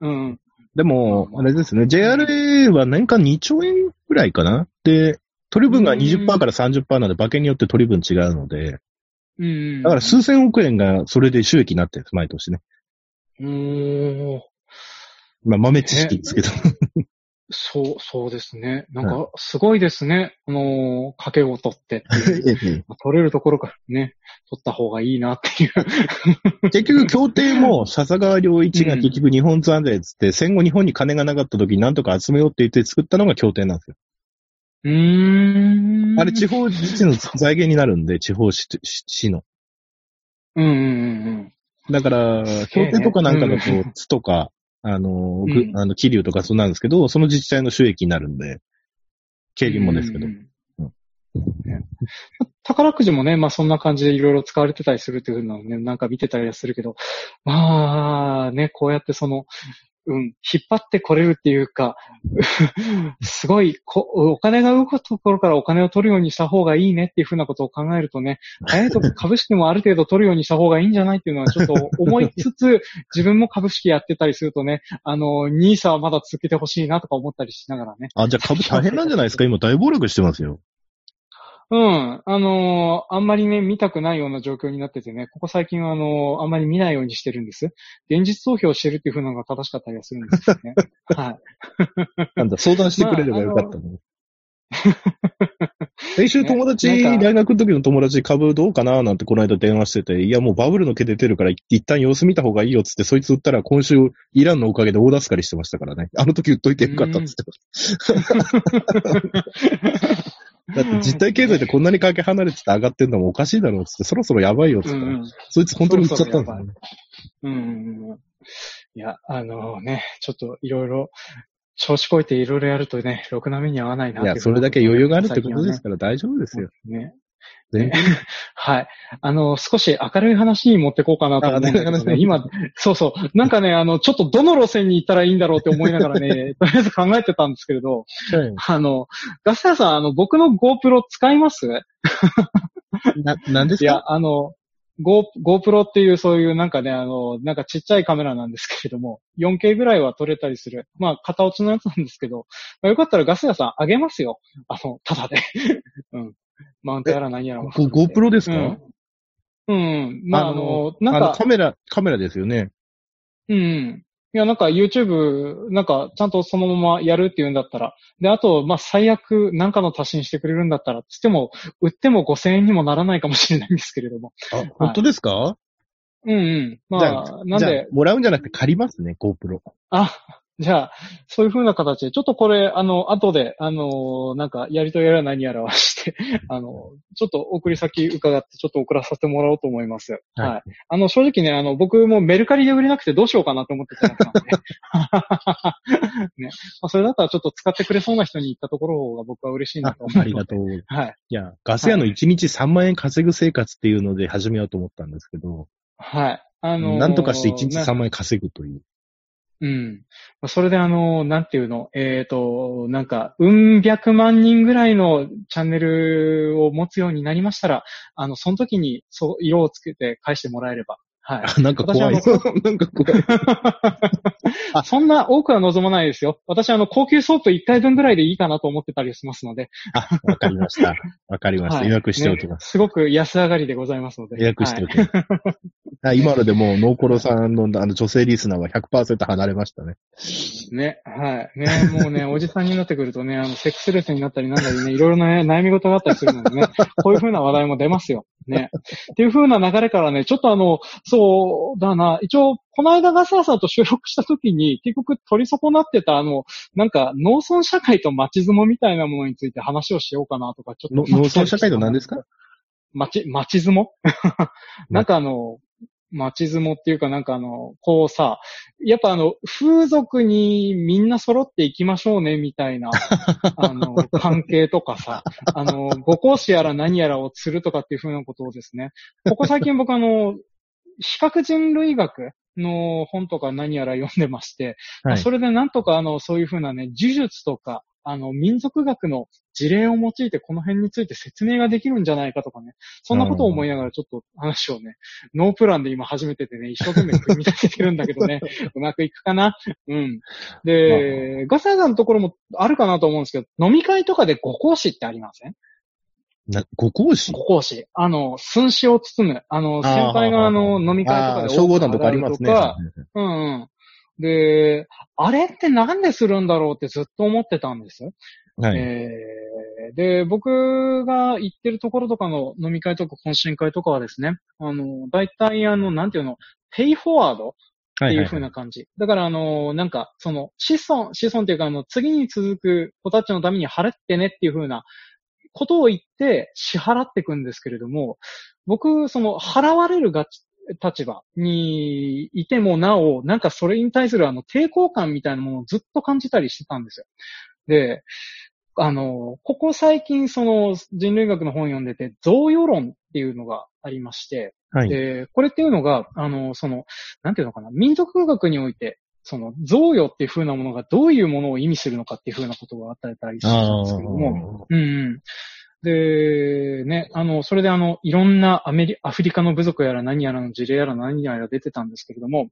うん。でも、まああれですね、JRA は年間2兆円ぐらいかなで、取り分が20%から30%なんで、馬券によって取り分違うので、うんうん。だから数千億円がそれで収益になってるんです、毎年ね。うーん。まあ、豆知識ですけど。そう、そうですね。なんか、すごいですね。あのー、掛け事って って。取れるところからね、取った方がいいなっていう。結局、協定も、笹川良一が結局日本残税つって、戦後日本に金がなかった時になんとか集めようって言って作ったのが協定なんですよ。うーん。あれ地方自治の財源になるんで、地方市市の。うんうんうんだから、協定とかなんかだと、津とか、あの、ぐうんあの、気流とかそうなんですけど、その自治体の収益になるんで、競輪もですけどうん。うんね宝くじもね、まあそんな感じでいろいろ使われてたりするっていうのをね、なんか見てたりはするけど、まあね、こうやってその、うん、引っ張ってこれるっていうか、すごいこ、お金が動くところからお金を取るようにした方がいいねっていうふうなことを考えるとね、早いと株式もある程度取るようにした方がいいんじゃないっていうのはちょっと思いつつ、自分も株式やってたりするとね、あの、ニーサはまだ続けてほしいなとか思ったりしながらね。あ、じゃあ株式大変なんじゃないですか？今大暴落してますよ。うん。あのーあんまりね、見たくないような状況になっててね、ここ最近はあのーあんまり見ないようにしてるんです。現実投票してるっていう風なのが正しかったりはするんですよね。はい。なんだ、相談してくれればよかったの。先週友達、ね大学の時の友達株どうかななんてこの間電話してて、いやもうバブルの毛出てるから一旦様子見た方がいいよっつって、そいつ売ったら今週イランのおかげで大助かりしてましたからね。あの時売っといてよかったっつって だって実体経済でこんなにかけ離れてて上がってんのもおかしいだろうっつって、そろそろやばいよっつったら、うんうん。そいつ本当に売っちゃったんだよね。うんうんうん。いや、あのね、ちょっといろいろ、調子こいていろいろやるとね、ろくな目に合わないなっていういや、それだけ余裕があるってことです最から大丈夫ですよ。ね。はい。あの、少し明るい話に持ってこうかなと思うんだけどね、今、そうそう。なんかね、あの、ちょっとどの路線に行ったらいいんだろうって思いながらね、とりあえず考えてたんですけれど、あの、ガス屋さん、あの、僕の GoPro 使います？な、なんですか？いや、あの、Go、GoPro っていうそういうなんかね、あの、なんかちっちゃいカメラなんですけれども、4K ぐらいは撮れたりする。まあ、片落ちのやつなんですけど、まあ、よかったらガス屋さんあげますよ。あの、ただで。うん。マウントやら何やら。GoPro ですか、うん。うん。まあ、あの、なんか、カメラ、カメラですよね。うん。いや、なんか YouTube、なんかちゃんとそのままやるっていうんだったら。で、あと、まあ、最悪なんかの足しにしてくれるんだったら、つっても、売っても5000円にもならないかもしれないんですけれども。あ、本当ですか、うんうん。まじゃあ、なんで、もらうんじゃなくて借りますね、GoPro。あ、じゃあ、そういう風な形で、ちょっとこれ、あの、後で、あの、なんか、やりとやら何やらはして、あの、ちょっと送り先伺って、ちょっと送らさせてもらおうと思います。はい。はいあの、正直ね、あの、僕もメルカリで売れなくてどうしようかなって思ってたんで。ね。まあ、それだったらちょっと使ってくれそうな人に行ったところ方が僕は嬉しいなあと思う。ありがとう。いはい。や、ガス屋の1日3万円稼ぐ生活っていうので始めようと思ったんですけど、はい。あのーなんとかして1日な3万円稼ぐという。うん。それであの、なんていうの、えっ、と、なんか、うん百万人ぐらいのチャンネルを持つようになりましたら、あの、その時に、そう、色をつけて返してもらえれば。はい。あ、なんか怖い。私 なんか怖い。あそんな多くは望まないですよ。私、あの、高級ソープ1回分ぐらいでいいかなと思ってたりしますので。あ、わかりました。わかりました。はい予約しておきねます。すごく安上がりでございますので。予約しておはいきます。あ今のでもう、ノーコロさんのあの女性リスナーは100%離れましたね。ね、はい。ね、もうね、おじさんになってくるとね、あの、セックスレスになったりなんだりね、いろいろな、ね、悩み事があったりするのでね、こういう風な話題も出ますよ。ね。っていう風な流れからね、ちょっとあの、そうだな、一応、この間ガスラさんと収録した時に、結局取り損なってたあの、なんか、農村社会と町相撲みたいなものについて話をしようかなとか、ちょっと農村社会と何ですか？町、町相撲？なんかあの、町相撲っていうかなんかあの、こうさ、やっぱあの、風俗にみんな揃っていきましょうね、みたいな、あの、関係とかさ、あの、ご講師やら何やらをするとかっていうふうなことをですね、ここ最近僕あの、比較人類学の本とか何やら読んでまして、はい。それでなんとかあの、そういうふうなね、呪術とか、あの、民族学の事例を用いてこの辺について説明ができるんじゃないかとかね、そんなことを思いながらちょっと話をね、ノープランで今始めててね、一生懸命組み立ててるんだけどね、うまくいくかな？うん。で、ガサヤさんのところもあるかなと思うんですけど、飲み会とかでご講師ってありません？なご講師？ご講師。あの、寸志を包む。あの、先輩があの、飲み会とかで消防団とかありますね。うんうん。で、あれってなんでするんだろうってずっと思ってたんです。はい。えーで、僕が行ってるところとかの飲み会とか懇親会とかはですね、あの、大体あの、なんていうの、ペイフォワード？っていう風な感じ。だからあの、なんか、その、子孫、子孫っていうかあの、次に続く子たちのために払ってねっていう風なことを言って支払っていくんですけれども、僕、その、払われるが立場にいてもなお、なんかそれに対するあの抵抗感みたいなものをずっと感じたりしてたんですよ。で、あの、ここ最近その人類学の本を読んでて、贈与論っていうのがありまして、はい。で、これっていうのが、あの、その、なんていうのかな、民族学において、その、贈与っていう風なものがどういうものを意味するのかっていう風なことがあったりするんですけども、うん、うん。で、ね、あの、それであの、いろんなアメリ、アフリカの部族やら何やらの事例やら何やら出てたんですけれども、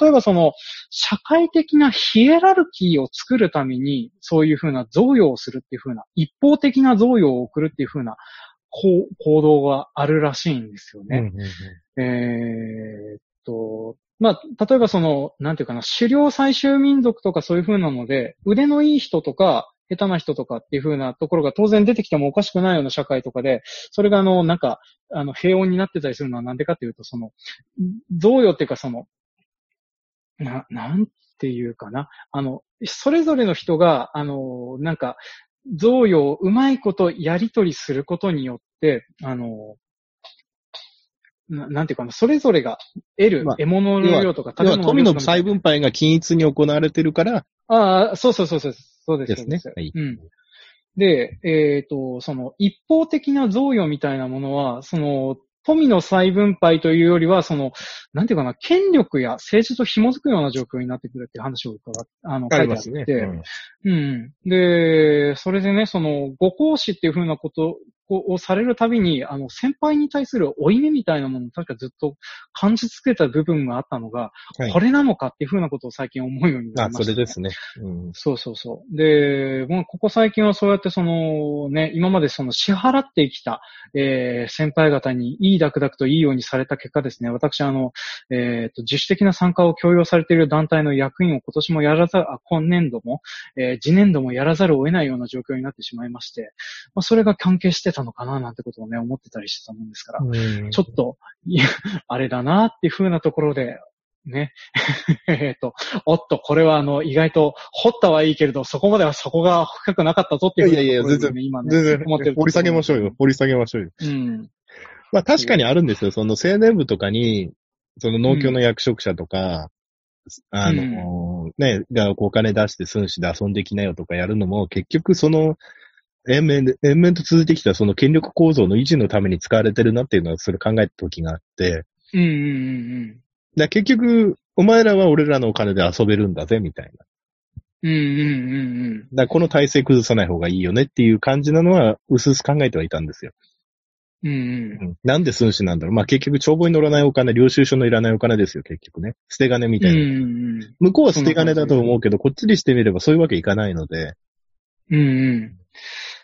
例えばその、社会的なヒエラルキーを作るために、そういうふうな贈与をするっていうふうな、一方的な贈与を送るっていうふうな行動があるらしいんですよね。えっと、まあ、例えばその、なんていうかな、狩猟採集民族とかそういう風なので、腕のいい人とか、下手な人とかっていう風なところが当然出てきてもおかしくないような社会とかで、それがあの、なんか、あの、平穏になってたりするのはなんでかっていうと、その、贈与っていうかその、な、なんていうかな。あの、それぞれの人が、あの、なんか、贈与をうまいことやり取りすることによって、あの、ななんていうかな、それぞれが得る獲物の量とか、まあ、富の再分配が均一に行われてるから、ああ、そうそうそうそう。そうです。ですね。はい。うん。で、えっ、ー、と、その一方的な贈与みたいなものは、その、富の再分配というよりは、その、なんていうかな、権力や政治と紐づくような状況になってくるっていう話を伺っあの、書いてあって、ねうん、うん。で、それでね、その、ご講師っていうふうなことをされるたびに、あの、先輩に対する負い目みたいなものを確かずっと感じつけた部分があったのが、はい、これなのかっていうふうなことを最近思うようになりました、ね、あ、それですね。うん、そうそうそう。で、もうここ最近はそうやってその、ね、今までその支払ってきた、えー、先輩方にいいダクダクといいようにされた結果ですね、私あの、えっ、ー、と、自主的な参加を強要されている団体の役員を今年もやらざる、あ、今年度も、えー、次年度もやらざるを得ないような状況になってしまいまして、まあ、それが関係してたのかな、なんてことをね、思ってたりしてたもんですから、ちょっと、いや、あれだなっていう風なところで、ね。えっと、おっと、これはあの、意外と、掘ったはいいけれど、そこまではそこが深くなかったぞっていう、ね、いやいや、全然、今ね、全然、思ってる。掘り下げましょうよ。掘り下げましょうよ。うん。まあ確かにあるんですよ。その青年部とかに、その農協の役職者とか、うん、あの、うん、ね、がお金出して寸志で遊んできなよとかやるのも、結局その、延々、延々と続いてきたその権力構造の維持のために使われてるなっていうのは、それ考えた時があって。うんうんうんうん。だ結局、お前らは俺らのお金で遊べるんだぜ、みたいな。うんうんうんうん。だこの体制崩さない方がいいよねっていう感じなのは、うすうす考えてはいたんですよ。うんうん、なんで寸志なんだろう。まあ結局帳簿に乗らないお金、領収書のいらないお金ですよ、結局ね。捨て金みたいな。うんうん、向こうは捨て金だと思うけど、こっちにしてみればそういうわけいかないので。うんうん。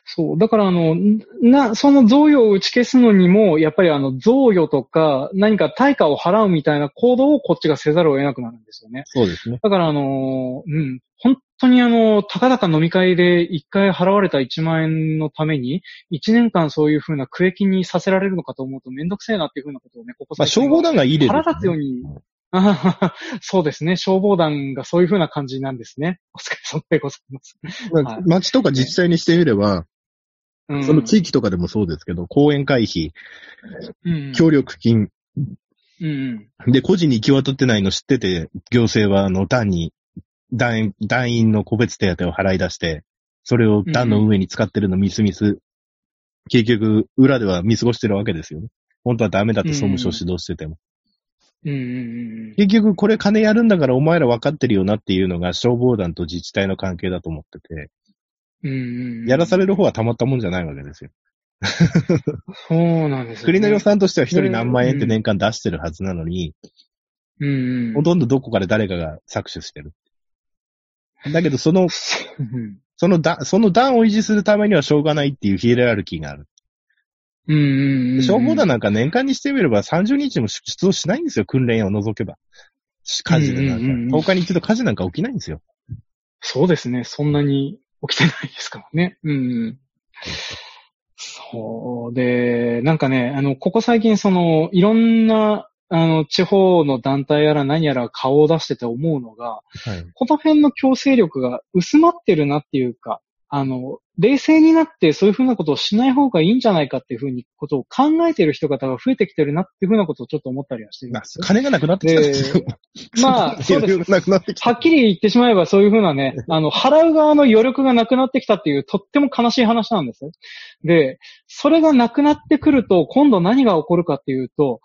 そう。だからあの、な、その贈与を打ち消すのにも、やっぱりあの、贈与とか、何か対価を払うみたいな行動をこっちがせざるを得なくなるんですよね。そうですね。だからあの、うん、本当にあの、たかだか飲み会で一回払われた1万円のために、1年間そういうふうな区域にさせられるのかと思うとめんどくせえなっていうふうなことをね、ここまあ、消防団がいいです、ね。腹立つように、そうですね。消防団がそういうふうな感じなんですね。お疲れ様でございます。まあ、町とか自治体にしてみれば、その地域とかでもそうですけど、講演会費、うん、協力金、うん、で、個人に行き渡ってないの知ってて、行政はあの団に、団員、団員の個別手当を払い出して、それを団の運営に使ってるのミスミス。結局、裏では見過ごしてるわけですよね。本当はダメだって総務省指導してても。うん、結局、これ金やるんだからお前ら分かってるよなっていうのが消防団と自治体の関係だと思ってて。うんやらされる方はたまったもんじゃないわけですよ。そうなんですね。国の予算としては一人何万円って年間出してるはずなのに、うん、ほとんどどこかで誰かが搾取してる。だけど、その、そのだ、その段を維持するためにはしょうがないっていうヒエラルキーがある。うんうんうん、消防団なんか年間にしてみれば30日も出動しないんですよ、訓練を除けば。火事でなんか。10日に一度火事なんか起きないんですよ。そうですね。そんなに起きてないですからね。うん。そうで、なんかね、あの、ここ最近その、いろんな、あの、地方の団体やら何やら顔を出してて思うのが、はい、この辺の強制力が薄まってるなっていうか、あの、冷静になってそういうふうなことをしない方がいいんじゃないかっていうふうにことを考えている人方が増えてきてるなっていうふうなことをちょっと思ったりはしてるんです金がなくなってきたんですよ。まあ、そうです。なくなってきた。はっきり言ってしまえばそういうふうなね、あの、払う側の余力がなくなってきたっていうとっても悲しい話なんです。で、それがなくなってくると、今度何が起こるかっていうと、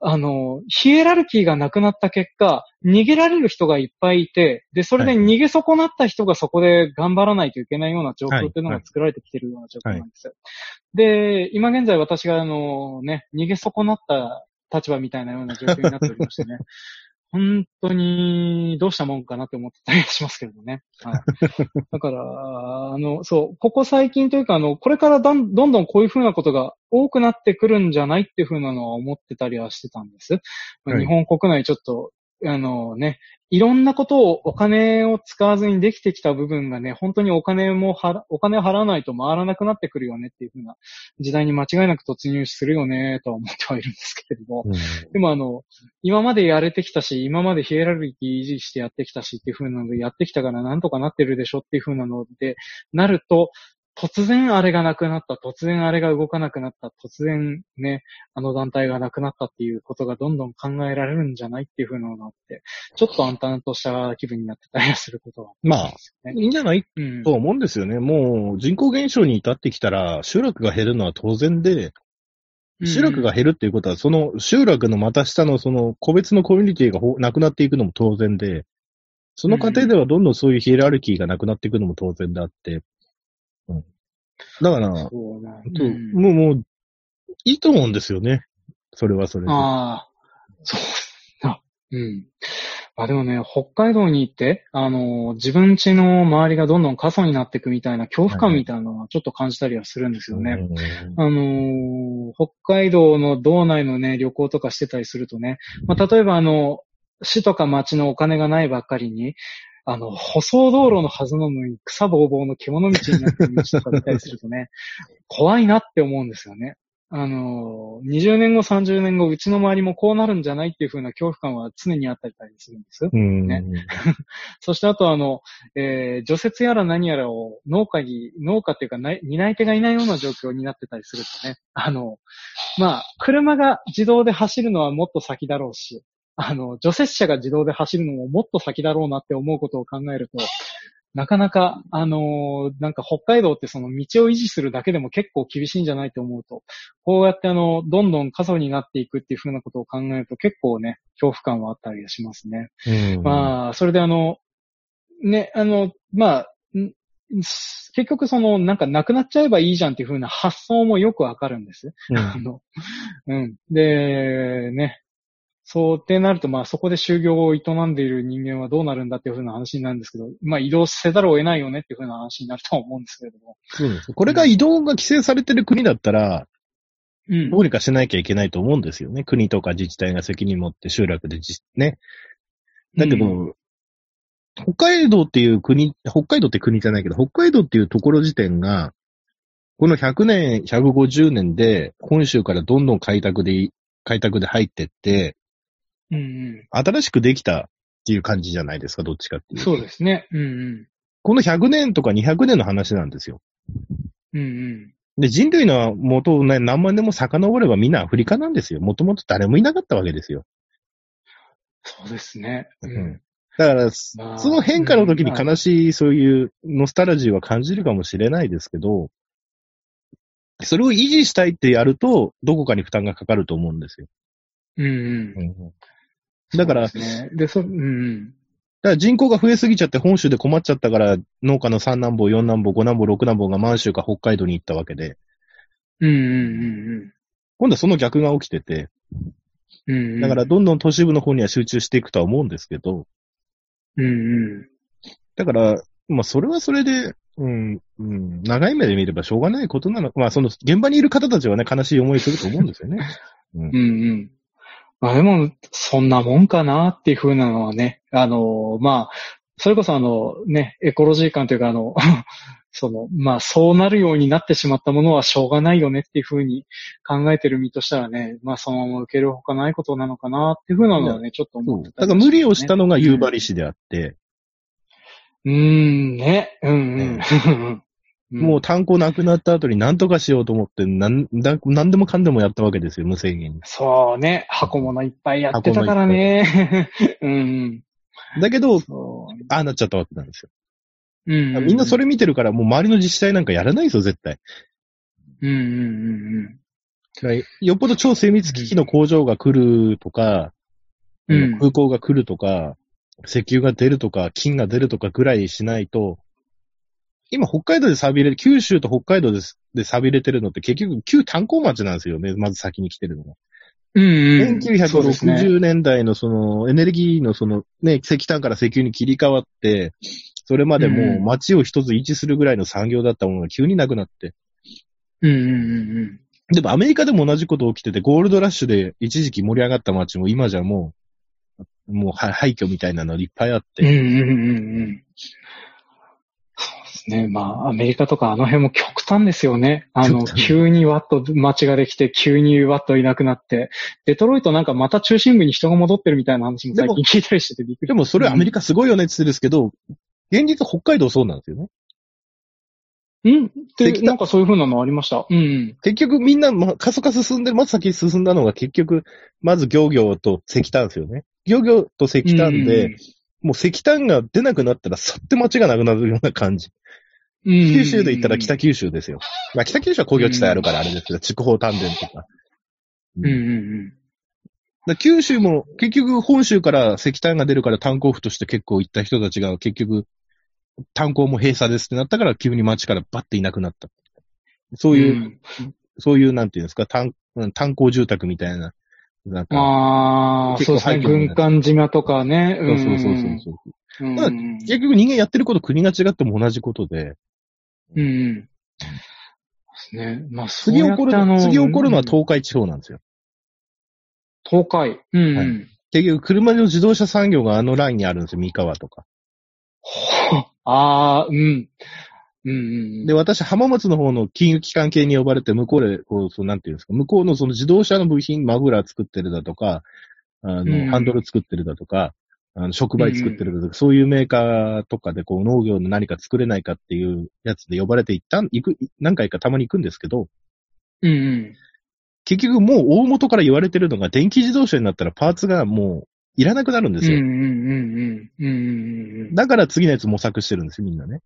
あの、ヒエラルキーがなくなった結果、逃げられる人がいっぱいいて、で、それで逃げ損なった人がそこで頑張らないといけないような状況っていうのが作られてきてるような状況なんですよ。で、今現在私があの、ね、逃げ損なった立場みたいなような状況になっておりましてね。本当にどうしたもんかなって思ってたりしますけどね。はい。だから、あの、そう、ここ最近というか、あの、これからどんどんこういうふうなことが多くなってくるんじゃないっていうふうなのは思ってたりはしてたんです。はい、日本国内ちょっとあのね、いろんなことをお金を使わずにできてきた部分がね、本当にお金も払、お金を払わないと回らなくなってくるよねっていうふうな時代に間違いなく突入するよねとは思ってはいるんですけれども、うん、でもあの、今までやれてきたし、今までヒエラルキー維持してやってきたしっていうふうなのでやってきたからなんとかなってるでしょっていうふうなので、なると、突然あれがなくなった、突然あれが動かなくなった、突然ね、あの団体がなくなったっていうことがどんどん考えられるんじゃないっていうふうなのがあって、ちょっと暗淡とした気分になってたりすることは、ね、まあ、いいんじゃない、うん、と思うんですよね。もう人口減少に至ってきたら集落が減るのは当然で、集落が減るっていうことは、その集落のまた下のその個別のコミュニティがなくなっていくのも当然で、その過程ではどんどんそういうヒエラルキーがなくなっていくのも当然であって、うん。だから、そうな、うん、もう、もう、いいと思うんですよね。それはそれで。ああ、そうな。うん。あ、でもね、北海道に行って、あの、自分家の周りがどんどん過疎になっていくみたいな恐怖感みたいなのはちょっと感じたりはするんですよね。はい、あの、北海道の道内のね、旅行とかしてたりするとね、まあ、例えばあの、市とか町のお金がないばっかりに、あの、舗装道路のはずなのに草ぼうぼうの獣道になってる道とか見たりするとね、怖いなって思うんですよね。あの、20年後、30年後、うちの周りもこうなるんじゃないっていう風な恐怖感は常にあったりするんです。ね、そしてあとあの、えー、除雪やら何やらを農家に、農家っていうか担い手がいないような状況になってたりするとね、あの、まあ、車が自動で走るのはもっと先だろうし、あの、除雪車が自動で走るのももっと先だろうなって思うことを考えると、なかなか、あのー、なんか北海道ってその道を維持するだけでも結構厳しいんじゃないと思うと、こうやってあの、どんどん過疎になっていくっていうふうなことを考えると結構ね、恐怖感はあったりしますね。うん、まあ、それであの、ね、あの、まあ、結局その、なんかなくなっちゃえばいいじゃんっていう風な発想もよくわかるんです。うん、あの、うん。で、ね、そうってなると、まあそこで就業を営んでいる人間はどうなるんだっていうふうな話になるんですけど、まあ移動せざるを得ないよねっていうふうな話になると思うんですけれども。そうです。これが移動が規制されてる国だったら、うん。どうにかしなきゃいけないと思うんですよね。国とか自治体が責任持って集落でじ、ね。だけど、うん、北海道っていう国、北海道って国じゃないけど、北海道っていうところ時点が、この100年、150年で、本州からどんどん開拓で、開拓で入ってって、うんうん。新しくできたっていう感じじゃないですか、どっちかっていう。そうですね。うんうん。この100年とか200年の話なんですよ。うんうん。で、人類の元をね、何万年も遡ればみんなアフリカなんですよ。もともと誰もいなかったわけですよ。そうですね。うん。だから、まあ、その変化の時に悲しい、そういうノスタルジーは感じるかもしれないですけど、それを維持したいってやると、どこかに負担がかかると思うんですよ。うんうん。うんだから、ね、で、そ、うん。だから人口が増えすぎちゃって本州で困っちゃったから、農家の三男坊、四男坊、五男坊、六男坊が満州か北海道に行ったわけで。うんうんうんうん。今度はその逆が起きてて。うん、うん、だからどんどん都市部の方には集中していくとは思うんですけど。うんうん。だから、まあそれはそれで、うん、うん、長い目で見ればしょうがないことなの。まあその現場にいる方たちはね、悲しい思いすると思うんですよね。うん、うんうんまあでも、そんなもんかなっていうふうなのはね、あの、まあ、それこそあの、ね、エコロジー感というかあの、その、まあ、そうなるようになってしまったものはしょうがないよねっていうふうに考えてる身としたらね、まあ、そのまま受けるほかないことなのかなっていうふうなのはね、ちょっと思ってた、ね、だから無理をしたのが夕張市であって。うん、んね、うん、うん。もう炭鉱なくなった後に何とかしようと思って、なんだ、何でもかんでもやったわけですよ、無制限に。そうね、箱物いっぱいやってたからね。うん。だけど。ああなっちゃったわけなんですよ。うん。みんなそれ見てるから、もう周りの自治体なんかやらないですよ、絶対。うんうんうんだからよっぽど超精密機器の工場が来るとか、うん。うん。空港が来るとか、石油が出るとか、金が出るとかぐらいしないと、今北海道で錆びれる、九州と北海道でで錆びれてるのって結局旧炭鉱町なんですよね、まず先に来てるのが。うんうん。そうですね1960年代のそのエネルギーのそのね、石炭から石油に切り替わって、それまでもう街を一つ維持するぐらいの産業だったものが急になくなって。うんうんうんでもアメリカでも同じこと起きてて、ゴールドラッシュで一時期盛り上がった街も今じゃもう、もうは廃墟みたいなのいっぱいあっうん。うて。んうんうんうん。ですね。まあ、アメリカとかあの辺も極端ですよね。あの、急にワッと街ができて、急にワッといなくなって、デトロイトなんかまた中心部に人が戻ってるみたいな話も最近聞いたりしててびっくり。でもそれアメリカすごいよねって言ですけど、現実北海道そうなんですよね。うん？って、なんかそういう風なのありました？うん。結局みんな、ま、加速化進んでる、まず先に進んだのが結局、まず漁業と石炭ですよね。漁業と石炭で、もう石炭が出なくなったら、さって街がなくなるような感じ。うん、九州で言ったら北九州ですよ。まあ北九州は工業地帯あるからあれですけど、筑豊丹田とか。うんうんうん。だ九州も結局本州から石炭が出るから炭鉱夫として結構行った人たちが結局炭鉱も閉鎖ですってなったから急に街からバッていなくなった。そういう、んそういうなんていうんですか、炭、うん炭鉱住宅みたいな。なんか、ああ、そうですね。軍艦島とかね。そうそうそうそうそう。う結局人間やってること国が違っても同じことで、うんうん。ですね。まあ、次起こるの、次起こるのはうん東海地方なんですよ。東海。うんうん。はい結局車の自動車産業があのラインにあるんですよ、三河とか。ああ、うん。うんうん。で、私、浜松の方の金融機関系に呼ばれて、向こうで、こう、そう、なんていうんですか、向こうのその自動車の部品、マフラー作ってるだとか、あの、うんハンドル作ってるだとか、あの、触媒作ってるだとか、そういうメーカーとかで、こう、農業の何か作れないかっていうやつで呼ばれて一旦行く、何回かたまに行くんですけど、うんうん。結局もう大元から言われてるのが、電気自動車になったらパーツがもういらなくなるんですよ。うんうんうんうん。うんうんだから次のやつ模索してるんですよ、みんなね。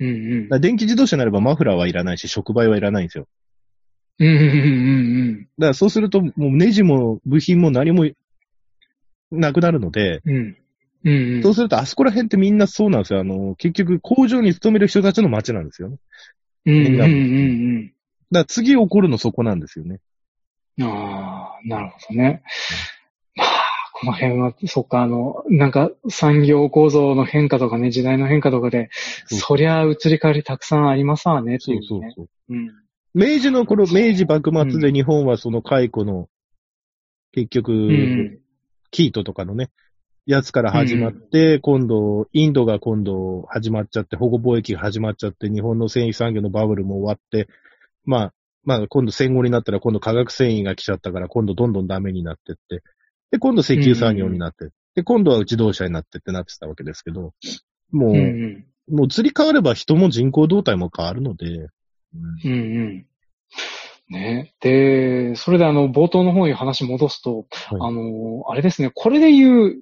うん。うん電気自動車になればマフラーはいらないし、触媒はいらないんですよ。うんうんうんだからそうすると、もうネジも部品も何もなくなるので、うん。うん。うんうん。そうするとあそこら辺ってみんなそうなんですよ。あの、結局工場に勤める人たちの街なんですよね。うんうんうんだから次起こるのそこなんですよね。うん。ああ、なるほどね。まあ、この辺は、そっか、あの、なんか産業構造の変化とかね、時代の変化とかで、そうそりゃ移り変わりたくさんありますわね、ってそいううね。そうそう。うん。明治の頃、明治幕末で日本はその解雇の、結局、うん。キートとかのね、やつから始まって、今度、インドが今度始まっちゃって、保護貿易が始まっちゃって、日本の繊維産業のバブルも終わって、まあ、まあ、今度戦後になったら今度化学繊維が来ちゃったから、今度どんどんダメになってって、で、今度石油産業になって、で、今度は自動車になってってなってたわけですけど、もう、うんうん。もう移り変われば人も人口動態も変わるので、うんうんうん。ね。で、それであの、冒頭の方に話戻すと、はいあの、あれですね、これで言う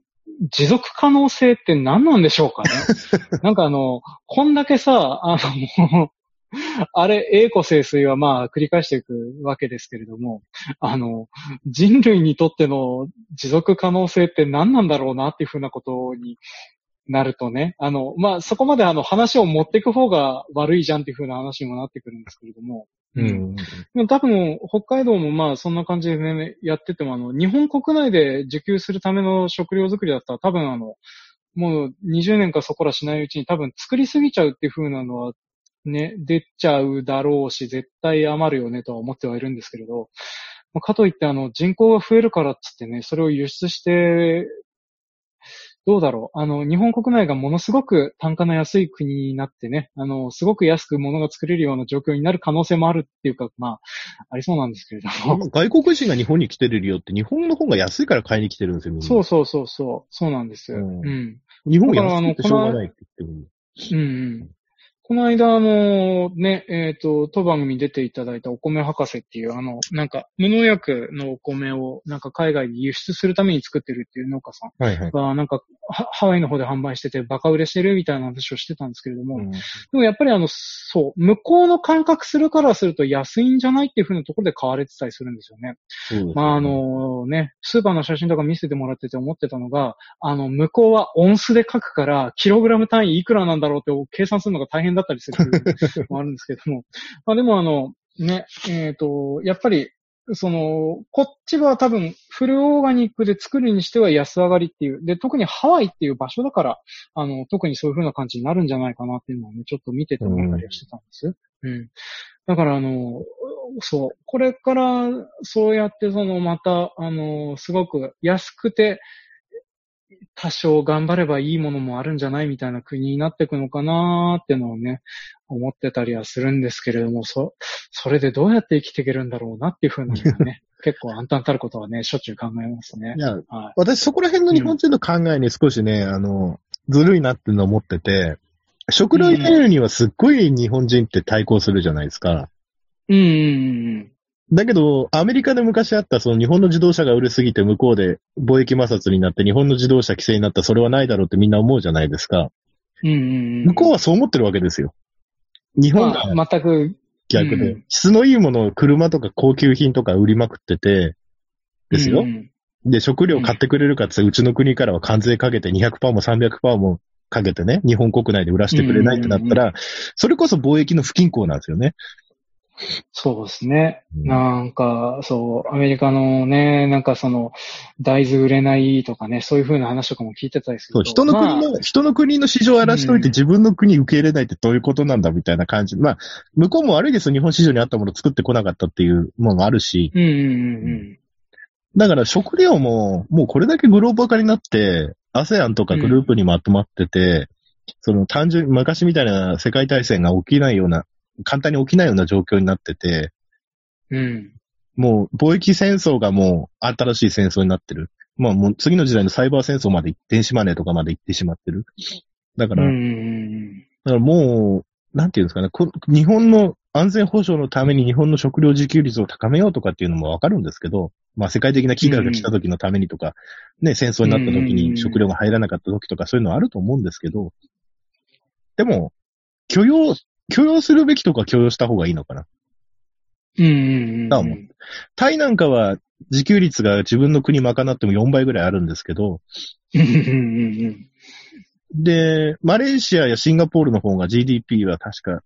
持続可能性って何なんでしょうかね。なんかあの、こんだけさ、あの、あれ、栄枯盛衰はまあ繰り返していくわけですけれども、あの、人類にとっての持続可能性って何なんだろうなっていうふうなことになるとね、あの、まあそこまであの話を持っていく方が悪いじゃんっていうふうな話にもなってくるんですけれども、うん。でも多分、北海道もまあそんな感じでね、やってても、あの、日本国内で受給するための食料作りだったら多分あの、もう20年かそこらしないうちに多分作りすぎちゃうっていう風なのはね、出ちゃうだろうし、絶対余るよねとは思ってはいるんですけれど、まあかといってあの、人口が増えるからっつってね、それを輸出して、どうだろう。あの、日本国内がものすごく単価の安い国になってね、あの、すごく安く物が作れるような状況になる可能性もあるっていうか、まあ、ありそうなんですけれども。外国人が日本に来てる理由って日本の方が安いから買いに来てるんですよ。そうそうそうそう、そうなんです。ううんん。日本が安いってしょうがないって言ってる。うんうん。この間、あの、ね、えっ、と、当番組に出ていただいたお米博士っていう、あの、なんか、無農薬のお米を、なんか海外に輸出するために作ってるっていう農家さんが、はいはい、なんか、ハワイの方で販売しててバカ売れしてるみたいな話をしてたんですけれども、うん、でもやっぱりあの、そう、向こうの感覚するからすると安いんじゃないっていうふうなところで買われてたりするんですよね。ね。まああのね、スーパーの写真とか見せてもらってて思ってたのが、あの、向こうはオンスで書くから、キログラム単位いくらなんだろうって計算するのが大変だったりするの もあるんですけども。まあでもあの、ね、えっ、ー、と、やっぱり、その、こっちは多分、フルオーガニックで作るにしては安上がりっていう。で、特にハワイっていう場所だから、あの、特にそういう風な感じになるんじゃないかなっていうのはね、ちょっと見てて思ったりはしてたんです。うん。だから、あの、そう、これから、そうやって、その、また、あの、すごく安くて、多少頑張ればいいものもあるんじゃないみたいな国になっていくのかなーってのをね、思ってたりはするんですけれども、そ、それでどうやって生きていけるんだろうなっていうふうにね、結構暗淡たることはね、しょっちゅう考えますね。いや、はい、私そこら辺の日本人の考えに少しね、うん、あの、ずるいなっていうのを思ってて、食料輸入にはすっごい日本人って対抗するじゃないですか。うん。だけど、アメリカで昔あったその日本の自動車が売れすぎて向こうで貿易摩擦になって日本の自動車規制になったそれはないだろうってみんな思うじゃないですか。うんうん、向こうはそう思ってるわけですよ。日本が、まあ、全く逆で、うん、質のいいものを車とか高級品とか売りまくってて、ですよ。うん、で、食料買ってくれるかって、うちの国からは関税かけて200%も300%もかけてね、日本国内で売らせてくれないってなったら、それこそ貿易の不均衡なんですよね。そうですね。なんか、そう、アメリカのね、なんかその、大豆売れないとかね、そういう風な話とかも聞いてたりするそう、人の国の、まあ、人の国の市場を荒らしといて自分の国受け入れないってどういうことなんだみたいな感じ。まあ、向こうも悪いですよ。日本市場にあったものを作ってこなかったっていうものがあるし。うんうんうん。だから食料も、もうこれだけグローバル化になって、ASEAN とかグループにまとまってて、うん、その単純、昔みたいな世界大戦が起きないような簡単に起きないような状況になってて、うん。もう貿易戦争がもう新しい戦争になってる。まあもう次の時代のサイバー戦争まで、電子マネーとかまで行ってしまってる。だから、うん、だからもう、なんていうんですかね、日本の安全保障のために日本の食料自給率を高めようとかっていうのもわかるんですけど、まあ世界的な飢餓が来た時のためにとか、うん、ね、戦争になった時に食料が入らなかった時とかそういうのはあると思うんですけど、でも、許容許容するべきとか許容した方がいいのかな。うんうんうん。思う。タイなんかは自給率が自分の国賄っても4倍ぐらいあるんですけど、で、マレーシアやシンガポールの方が GDP は確か、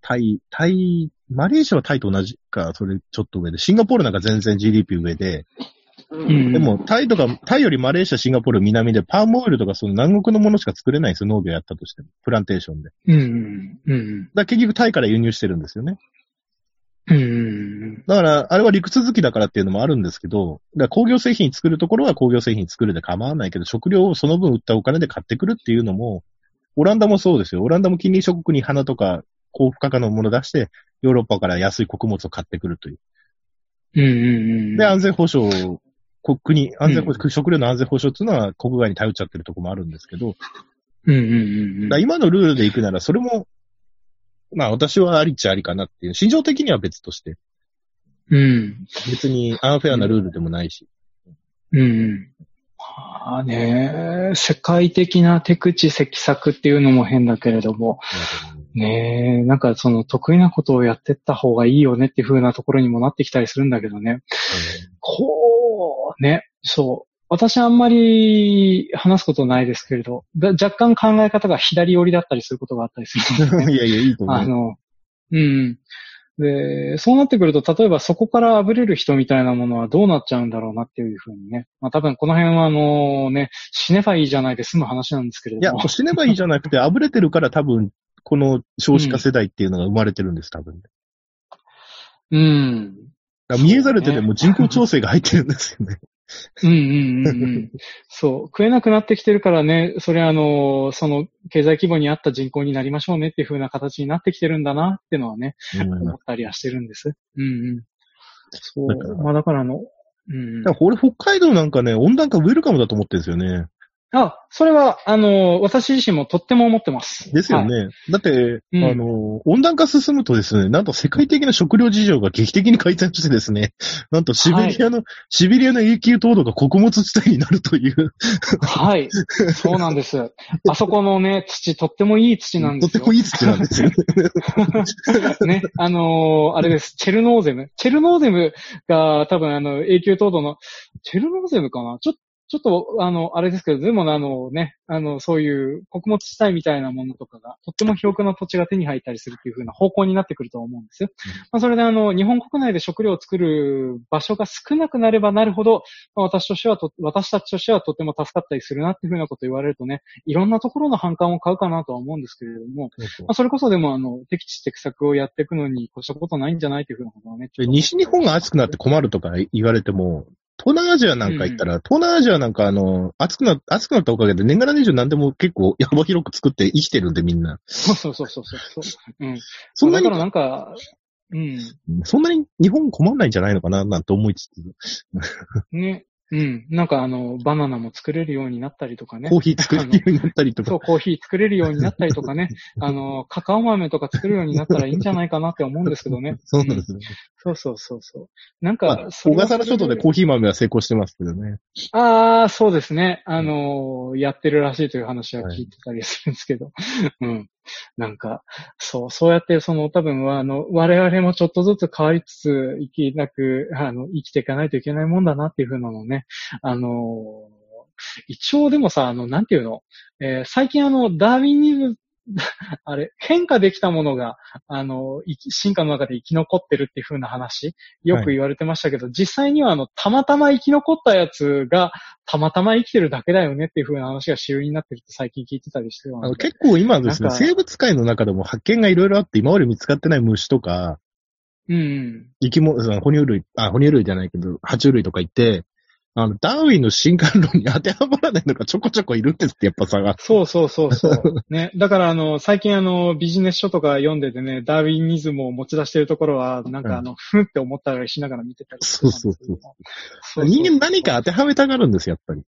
タイ、タイ、マレーシアはタイと同じか、それちょっと上で、シンガポールなんか全然 GDP 上で、でも、タイとか、タイよりマレーシア、シンガポール、南でパームオイルとかその南国のものしか作れないんですよ、農業やったとしても。プランテーションで。うん。うん。だ結局タイから輸入してるんですよね。うん。だから、あれは陸続きだからっていうのもあるんですけど、だ工業製品作るところは工業製品作るで構わないけど、食料をその分売ったお金で買ってくるっていうのも、オランダもそうですよ。オランダも近隣諸国に花とか高付加価のものを出して、ヨーロッパから安い穀物を買ってくるという。うんうんうん。で、安全保障国、安全保障、うん、食料の安全保障っていうのは国外に頼っちゃってるとこもあるんですけど、うんうんうん、今のルールで行くなら、それも、まあ私はありっちゃありかなっていう、心情的には別として。うん。別にアンフェアなルールでもないし。うん、うんまあね、世界的な手口、積策っていうのも変だけれども、ねえ、なんかその得意なことをやってった方がいいよねっていう風なところにもなってきたりするんだけどね。うん、こね、そう。私あんまり話すことないですけれど、若干考え方が左寄りだったりすることがあったりする、ね。いやいや、いいと思う。あの、うん。で、そうなってくると、例えばそこからあぶれる人みたいなものはどうなっちゃうんだろうなっていうふうにね。まあ多分この辺はあのね、死ねばいいじゃないで済む話なんですけれども。いや、死ねばいいじゃなくて、あぶれてるから多分、この少子化世代っていうのが生まれてるんです、多分。うん。見えざる手でも人口調整が入ってるんですよね。うんうんうんうん。そう。食えなくなってきてるからね、それあの、その経済規模に合った人口になりましょうねっていう風な形になってきてるんだなっていうのはね、うん、思ったりはしてるんです。うんうん。そう。まあだからあの、うん。俺北海道なんかね、温暖化ウェルカムだと思ってるんですよね。あ、それは、あの、私自身もとっても思ってます。ですよね。はい、だって、うん、あの、温暖化進むとですね、なんと世界的な食料事情が劇的に改善してですね、なんとシベリアの、はい、シベリアの永久凍土が穀物地帯になるという。はい。そうなんです。あそこのね、土、とってもいい土なんですよ。とってもいい土なんですよ。ね、あのー、あれです。チェルノーゼム。チェルノーゼムが多分あの、永久凍土の、チェルノーゼムかな？ちょっとちょっと、あの、あれですけど、でもあのね、あの、そういう穀物地帯みたいなものとかが、とっても広くな土地が手に入ったりするっていう風な方向になってくると思うんですよ。うん、まあ、それであの、日本国内で食料を作る場所が少なくなればなるほど、まあ、私としてはと、私たちとしてはとても助かったりするなっていう風なこと言われるとね、いろんなところの反感を買うかなとは思うんですけれども、まあ、それこそでもあの、適地適作をやっていくのに越したことないんじゃないっていう風なことはね。西日本が暑くなって困るとか言われても、東南アジアなんか行ったら、うん、東南アジアなんかあの、暑くな、暑くなったおかげで年がら年中何でも結構幅広く作って生きてるんでみんな。そうそうそうそうそう。うん。そんなに。だからなんか、うん。そんなに日本困んないんじゃないのかななんて思いつつ。ね。うん。なんかあの、バナナも作れるようになったりとかね。コーヒー作れるようになったりとか。そう、コーヒー作れるようになったりとかね。あの、カカオ豆とか作るようになったらいいんじゃないかなって思うんですけどね。そうなんですね。そうそうそうそう。なんか、まあ、小笠原諸島でコーヒー豆は成功してますけどね。ああ、そうですね。あのー、やってるらしいという話は聞いてたりするんですけど。はい、うん。なんか、そう、そうやってその多分は、あの、我々もちょっとずつ変わりつつ生きなく、あの、生きていかないといけないもんだなっていうふうなのね。あの、一応でもさ、あの、なんていうの、えー、最近あの、ダーウィニズ あれ、変化できたものが、あの、進化の中で生き残ってるっていう風な話、よく言われてましたけど、はい、実際にはあの、たまたま生き残ったやつが、たまたま生きてるだけだよねっていう風な話が主流になってるって最近聞いてたりしてあの結構今ですね、生物界の中でも発見がいろいろあって、今まで見つかってない虫とか、うん。生き物、哺乳類、あ、哺乳類じゃないけど、爬虫類とか言って、あの、ダーウィンの進化論に当てはまらないのがちょこちょこいるんですって、やっぱ差が。そうそうそうそう。ね。だからあの、最近あの、ビジネス書とか読んでてね、ダーウィンニズムを持ち出してるところは、なんかあの、ふんって思ったりしながら見てたりそうそうそう。人間何か当てはめたがるんですよ、やっぱり。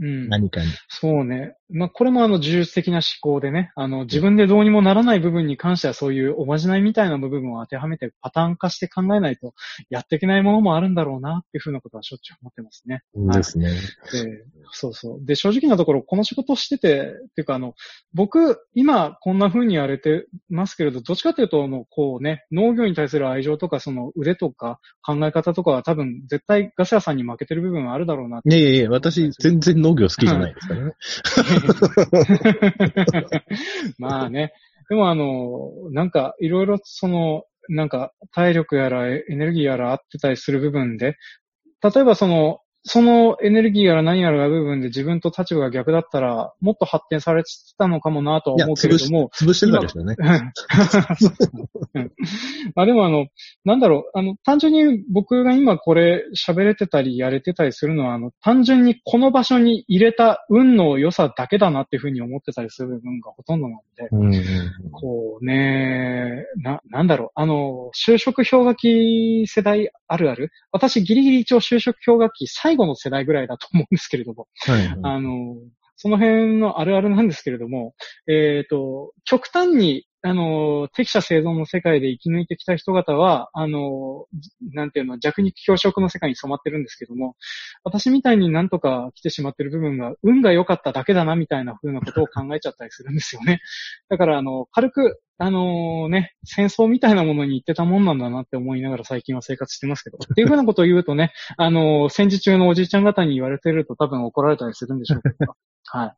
うん。何かに。そうね。まあ、これもあの、呪術的な思考でね、あの、自分でどうにもならない部分に関してはそういうおまじないみたいな部分を当てはめてパターン化して考えないとやっていけないものもあるんだろうなっていうふうなことはしょっちゅう思ってますね。ですね、はい、で。そうそう。で、正直なところ、この仕事をしてて、っていうかあの、僕、今こんな風にやれてますけれど、どっちかというと、の、こうね、農業に対する愛情とか、その腕とか考え方とかは多分絶対ガス屋さんに負けてる部分はあるだろうな。いやいやいや、私全然農業好きじゃないですからね。まあね。でもあの、なんかいろいろその、なんか体力やらエネルギーやら合ってたりする部分で、例えばその、そのエネルギーやら何やらが部分で自分と立場が逆だったら、もっと発展されてたのかもなとは思うけれども。潰してたでしょ うね。まあでもあの、なんだろう、あの、単純に僕が今これ喋れてたりやれてたりするのは、あの、単純にこの場所に入れた運の良さだけだなっていうふうに思ってたりする部分がほとんどなので、うんうんこうね、な、なんだろう、あの、就職氷河期世代あるある？私ギリギリ一応就職氷河期最後の世代ぐらいだと思うんですけれども、はいはい、あの、その辺のあるあるなんですけれども、えっ、ー、と、極端にあの、適者生存の世界で生き抜いてきた人方は、あの、なんていうの、弱肉強食の世界に染まってるんですけども、私みたいになんとか来てしまってる部分が、運が良かっただけだな、みたいな風なことを考えちゃったりするんですよね。だから、あの、軽く、あのね、戦争みたいなものに行ってたもんなんだなって思いながら最近は生活してますけど。っていうふうなことを言うとね、あの戦時中のおじいちゃん方に言われてると多分怒られたりするんでしょうけど。はい。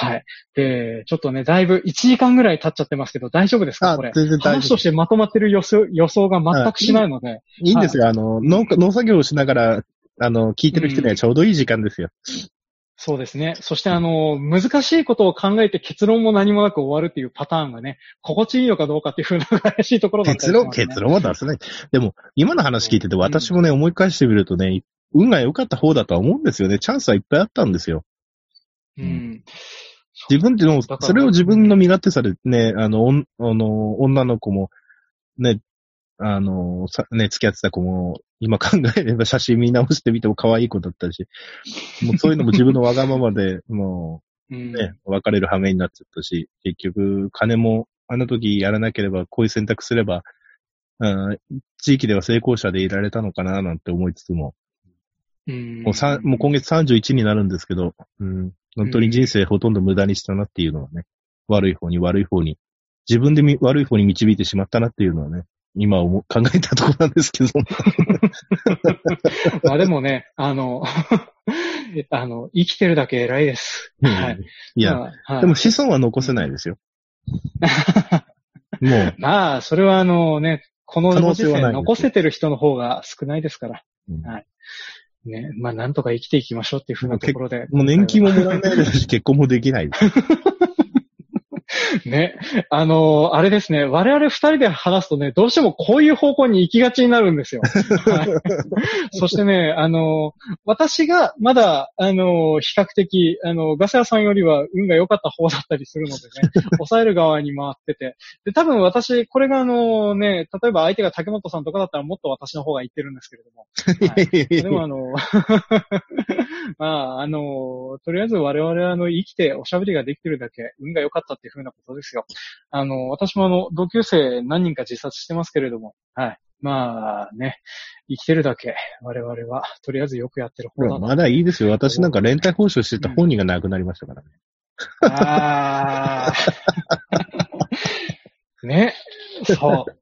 はい。で、ちょっとね、だいぶ1時間ぐらい経っちゃってますけど、大丈夫ですかこれ？全然大丈夫。話としてまとまってる予想予想が全くしないので。いいんですよ。あの、農農作業をしながら、あの、聞いてる人にはちょうどいい時間ですよ。そうですね。そしてあの、難しいことを考えて結論も何もなく終わるっていうパターンがね、心地いいのかどうかっていうふうな怪しいところだった、ね、結論、結論は出せない。でも、今の話聞いてて私もね、思い返してみるとね、運が良かった方だとは思うんですよね。チャンスはいっぱいあったんですよ。うん。自分っての、それを自分の身勝手さでね、あの、あの、女の子も、ね、あの、さ、ね、付き合ってた子も、今考えれば写真見直してみても可愛い子だったし、もうそういうのも自分のわがままで、もう、ね、別れる羽目になっちゃったし、結局、金も、あの時やらなければ、こういう選択すれば、うん、地域では成功者でいられたのかな、なんて思いつつも、うん、もうさもう今月31になるんですけど、うん、本当に人生ほとんど無駄にしたなっていうのはね、悪い方に悪い方に、自分で悪い方に導いてしまったなっていうのはね、今考えたところなんですけど。まあでもね、あの、あの、生きてるだけ偉いです。はい。いや、まあはい、でも子孫は残せないですよ。もう。まあ、それはあのね、このご時世残せてる人の方が少ないですから。うん、はい。ね、まあなんとか生きていきましょうっていうふうなところで。もう年金ももらえないですし、結婚もできないです。ね。あのー、あれですね。我々二人で話すとね、どうしてもこういう方向に行きがちになるんですよ。はい、そしてね、あのー、私がまだ、あのー、比較的、あの、ガス屋さんよりは運が良かった方だったりするのでね、抑える側に回ってて。で、多分私、これがあのね、例えば相手が竹本さんとかだったらもっと私の方が言ってるんですけれども。はい、でもあの、まあ、あの、とりあえず我々はあの、生きておしゃべりができてるだけ、運が良かったっていうふうなことですよ。あの、私もあの、同級生何人か自殺してますけれども、はい。まあね、生きてるだけ、我々は、とりあえずよくやってる方だまだいいですよ。私なんか連帯報酬してた本人が亡くなりましたからね。うん、ああ。ね、そう。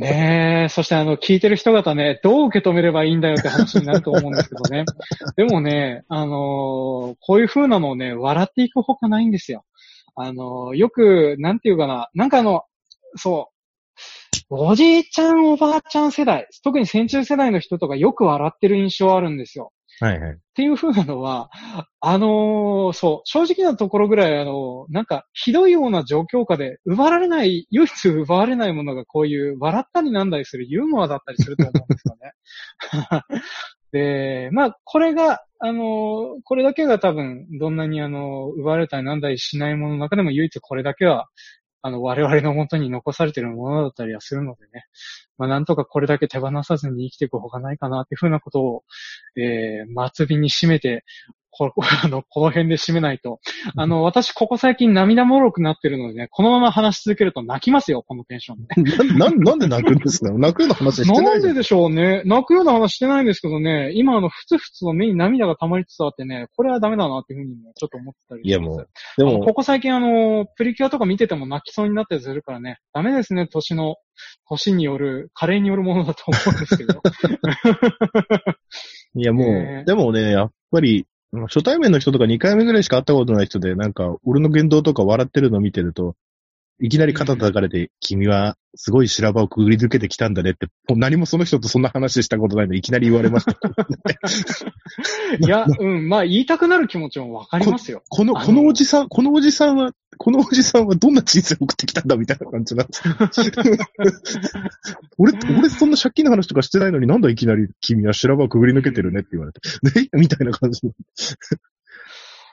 ねえ、そしてあの、聞いてる人方ね、どう受け止めればいいんだよって話になると思うんですけどね。でもね、あのー、こういう風なのをね、笑っていくほかないんですよ。あのー、よく、なんていうかな、なんかあの、そう、おじいちゃん、おばあちゃん世代、特に戦中世代の人とかよく笑ってる印象あるんですよ。はいはい。っていう風なのは、あのー、そう、正直なところぐらい、あのー、なんか、ひどいような状況下で、奪われない、唯一奪われないものがこういう、笑ったりなんだりするユーモアだったりすると思うんですよね。で、まあ、これが、あの、これだけが多分、どんなにあの、奪われたりなんだりしないものの中でも唯一これだけは、あの、我々の元に残されているものだったりはするのでね。まあ、なんとかこれだけ手放さずに生きていくほかないかなっていうふうなことを、えー、末尾に締めてこ あの、この辺で締めないと。あの、私、ここ最近涙もろくなってるのでね、このまま話し続けると泣きますよ、このテンションで。な、な、なんで泣くんですか？泣くような話してないなんででしょうね。泣くような話してないんですけどね、今、あの、ふつふつの目に涙が溜まりつつあってね、これはダメだなっていうふうにね、ちょっと思ってたりいや、もう。でも、ここ最近あの、プリキュアとか見てても泣きそうになったりするからね、ダメですね、年の、年による、加齢によるものだと思うんですけど。いや、もう、えー、でもね、やっぱり、初対面の人とか2回目ぐらいしか会ったことない人で、なんか、俺の言動とか笑ってるの見てると、いきなり肩叩かれて、うん、君はすごい修羅場をくぐり抜けてきたんだねって、もう何もその人とそんな話したことないのにいきなり言われました。いや、うん、まあ言いたくなる気持ちもわかりますよ。この、このおじさん、このおじさんは、このおじさんはどんな人生を送ってきたんだみたいな感じなんです。俺、俺そんな借金の話とかしてないのになんだいきなり君は修羅場をくぐり抜けてるねって言われて。ねみたいな感じ。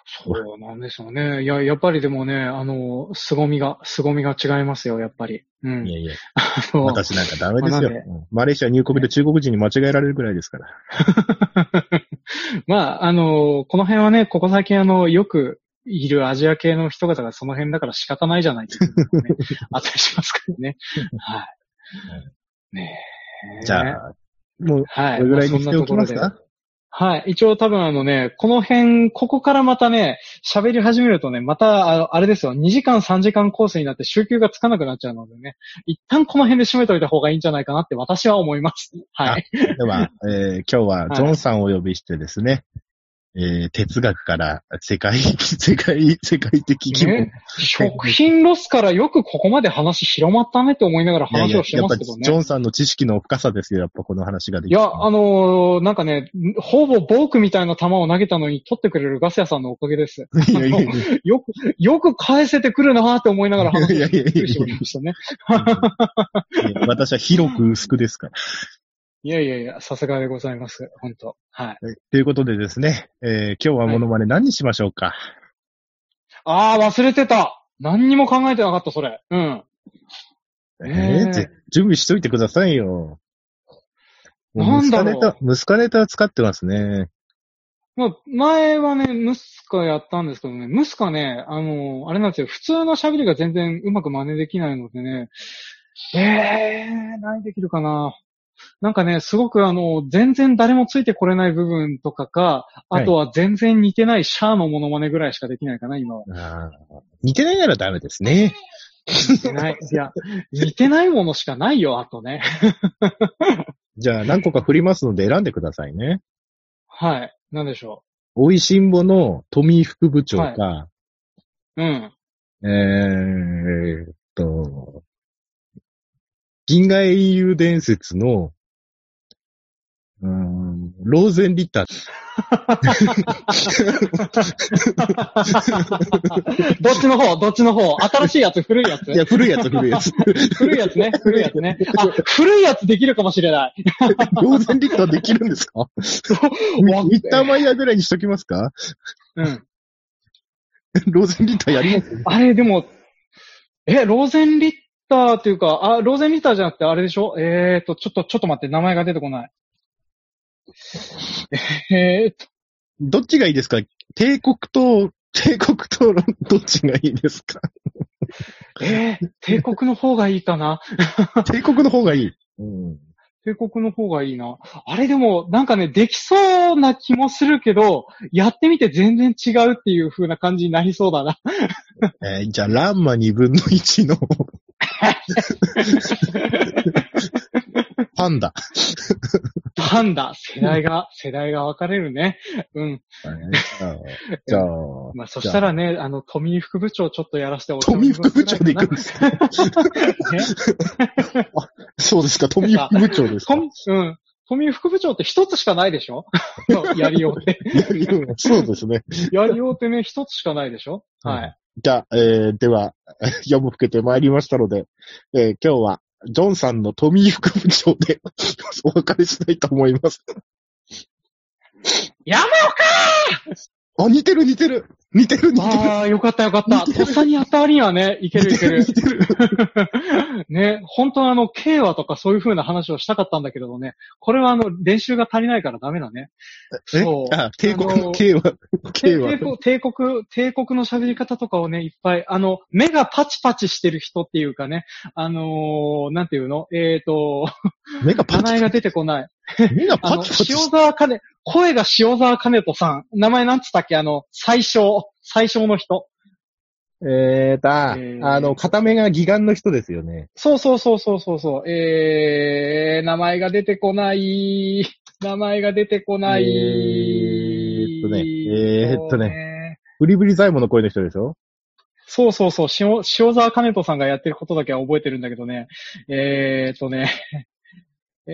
そうなんですよね。いや、やっぱりでもね、あの、凄みが、凄みが違いますよ、やっぱり。うん。いやいや。私なんかダメですよ。マレーシア入国で中国人に間違えられるくらいですから。まあ、あの、この辺はね、ここ最近あの、よくいるアジア系の人方がその辺だから仕方ないじゃないっていうのね、あったりしますからね。はい。ねえ。じゃあ、もう、はい。これぐらいにしておきますか、はい。一応多分あのね、この辺、ここからまたね、喋り始めるとね、また、ああれですよ、2時間3時間コースになって週休がつかなくなっちゃうのでね、一旦この辺で締めといた方がいいんじゃないかなって私は思います。はい。では、えー、今日はジョンさんをお呼びしてですね、えー、哲学から世界、世界、世界的規模、ね、食品ロスからよくここまで話広まったねって思いながら話をしてますけどね。いやいやジョンさんの知識の深さですよ、やっぱこの話ができいや、あのー、なんかね、ほぼボークみたいな球を投げたのに取ってくれるガス屋さんのおかげです。いやいやいやよく、よく返せてくるなって思いながら話をしてましたね。私は広く薄くですから。いやいやいや、さすがでございます。本当はい。ということでですね、えー、今日はモノマネ何にしましょうか、はい、ああ、忘れてた何にも考えてなかった、それ。うん。えー、絶準備しといてくださいよ。なんだろう息子ネタ、息子ネタ使ってますね。まあ、前はね、ムスカやったんですけどね、ムスカね、あの、あれなんですよ、普通の喋りが全然うまく真似できないのでね、ええー、何できるかな。なんかね、すごくあの、全然誰もついてこれない部分とかか、あとは全然似てないシャアのモノマネぐらいしかできないかな、今は。似てないならダメですね。似てない。いや、似てないものしかないよ、あとね。じゃあ何個か振りますので選んでくださいね。はい。なんでしょ美味しんぼの富井副部長か、う。うん。えーっと、銀河英雄伝説の、うーん、ローゼンリッター。どっちの方？どっちの方？新しいやつ古いやつ？いや、古いやつ、古いやつ。古いやつね。古いやつね。あ、古いやつできるかもしれない。ローゼンリッターできるんですか？わミッターマイヤーぐらいにしときますか？うん。ローゼンリッターやります？あれ、でも、え、ローゼンリッターっていうか、あ、ローゼンリッターじゃなくてあれでしょ？えーと、ちょっと、ちょっと待って、名前が出てこない。えーと、どっちがいいですか？帝国と、帝国とどっちがいいですか？えー、帝国の方がいいかな？帝国の方がいい。うん帝国の方がいいな。あれでも、なんかね、できそうな気もするけど、やってみて全然違うっていう風な感じになりそうだな。えーじゃあ、ランマ2分の1の パンダ。パンダ、世代が、世代が分かれるね。うん。じゃあ、まあ、そしたらね、あの、富井副部長ちょっとやらせてお富副部長で行くんですか？ね そうですか、富副部長ですか？富うん。富井副部長って一つしかないでしょ？やりようって。そうですね。やりようってね、一つしかないでしょ？はい。じゃあ、えー、では、夜も更けてまいりましたので、えー今日は、ジョンさんの富井副部長で お別れしたいと思います。やめよあ、似てる似てる似てる似てるああ、よかったよかった。とっさにやった割にはね、いけるいける。似てる。ね、本当はあの、慶和とかそういう風な話をしたかったんだけどね、これはあの、練習が足りないからダメだね。え？そうあ、帝国の K は、K 帝は。国、帝国、帝国の喋り方とかをね、いっぱい、あの、目がパチパチしてる人っていうかね、あのーなんていうの？えっ、と、目がパチ名前が出てこない。目があの、パチパチ塩沢兼、声が塩沢兼人さん。名前なんつったっけ？あの、最小、最小の人。えーと、あえーあの、片目が義眼の人ですよね。そうそうそうそうそうそう。えー、名前が出てこない。名前が出てこない。えーっとねえーっとねね。ブリブリ財務の声の人でしょ？そうそうそう、塩塩沢兼人さんがやってることだけは覚えてるんだけどね。えーっとね。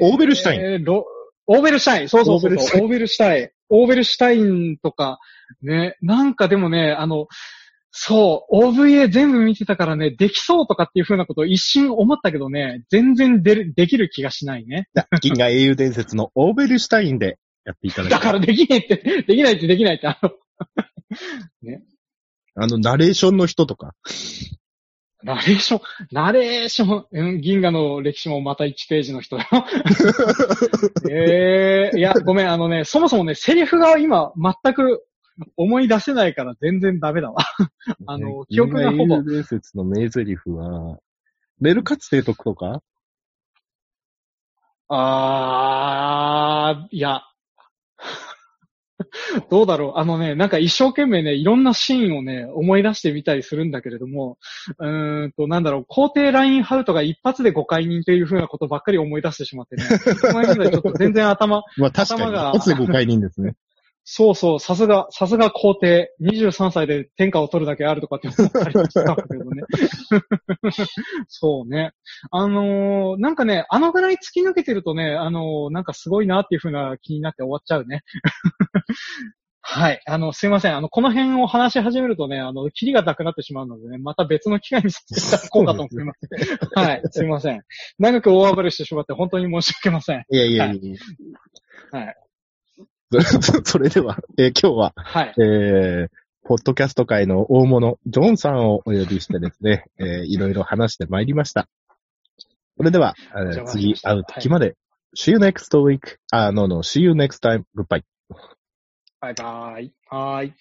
オーベルシュタインえーロオーベルシュタイン。そうそうそう。オオーベルシュタイン。オーベルシュタインとか、ね。なんかでもね、あの、そう、OVA 全部見てたからね、できそうとかっていう風なことを一瞬思ったけどね、全然でるできる気がしないね。銀河英雄伝説のオーベルシュタインでやっていただきたいだからできないって、できないってできないって、あの、あの、ナレーションの人とか。ナレーション、ナレーション、うん、銀河の歴史もまた1ページの人だよ。ええいや、ごめん、あのね、そもそもね、セリフが今全く思い出せないから全然ダメだわ。あの記憶がほぼ伝説の名台詞は、メルカツ提督とか？あー、いや。どうだろうあのね、なんか一生懸命ね、いろんなシーンをね、思い出してみたりするんだけれども、うーんと、なんだろう、皇帝ラインハウトが一発で誤解人という風なことばっかり思い出してしまってね。その辺でちょっと全然頭、まあ確かに、頭が一つで誤解人ですね。そうそう、さすが、さすが皇帝、23歳で天下を取るだけあるとかって思ったりしたんだけどね。そうね。あのーなんかね、あのぐらい突き抜けてるとね、あのーなんかすごいなっていう風な気になって終わっちゃうね。はい。あの、すいません。あの、この辺を話し始めるとね、あの、キリがなくなってしまうのでね、また別の機会にさせていただこうかと思います。はい。すいません。長く大暴れしてしまって本当に申し訳ません。いやいやいやいや。はい。それでは、えー今日は、はい。えー、ポッドキャスト界の大物、ジョンさんをお呼びしてですね、えーいろいろ話してまいりました。それでは、えー次会う時まで、See you next week. あ、no, no, see you next time. Goodbye. バイバイ。はーい。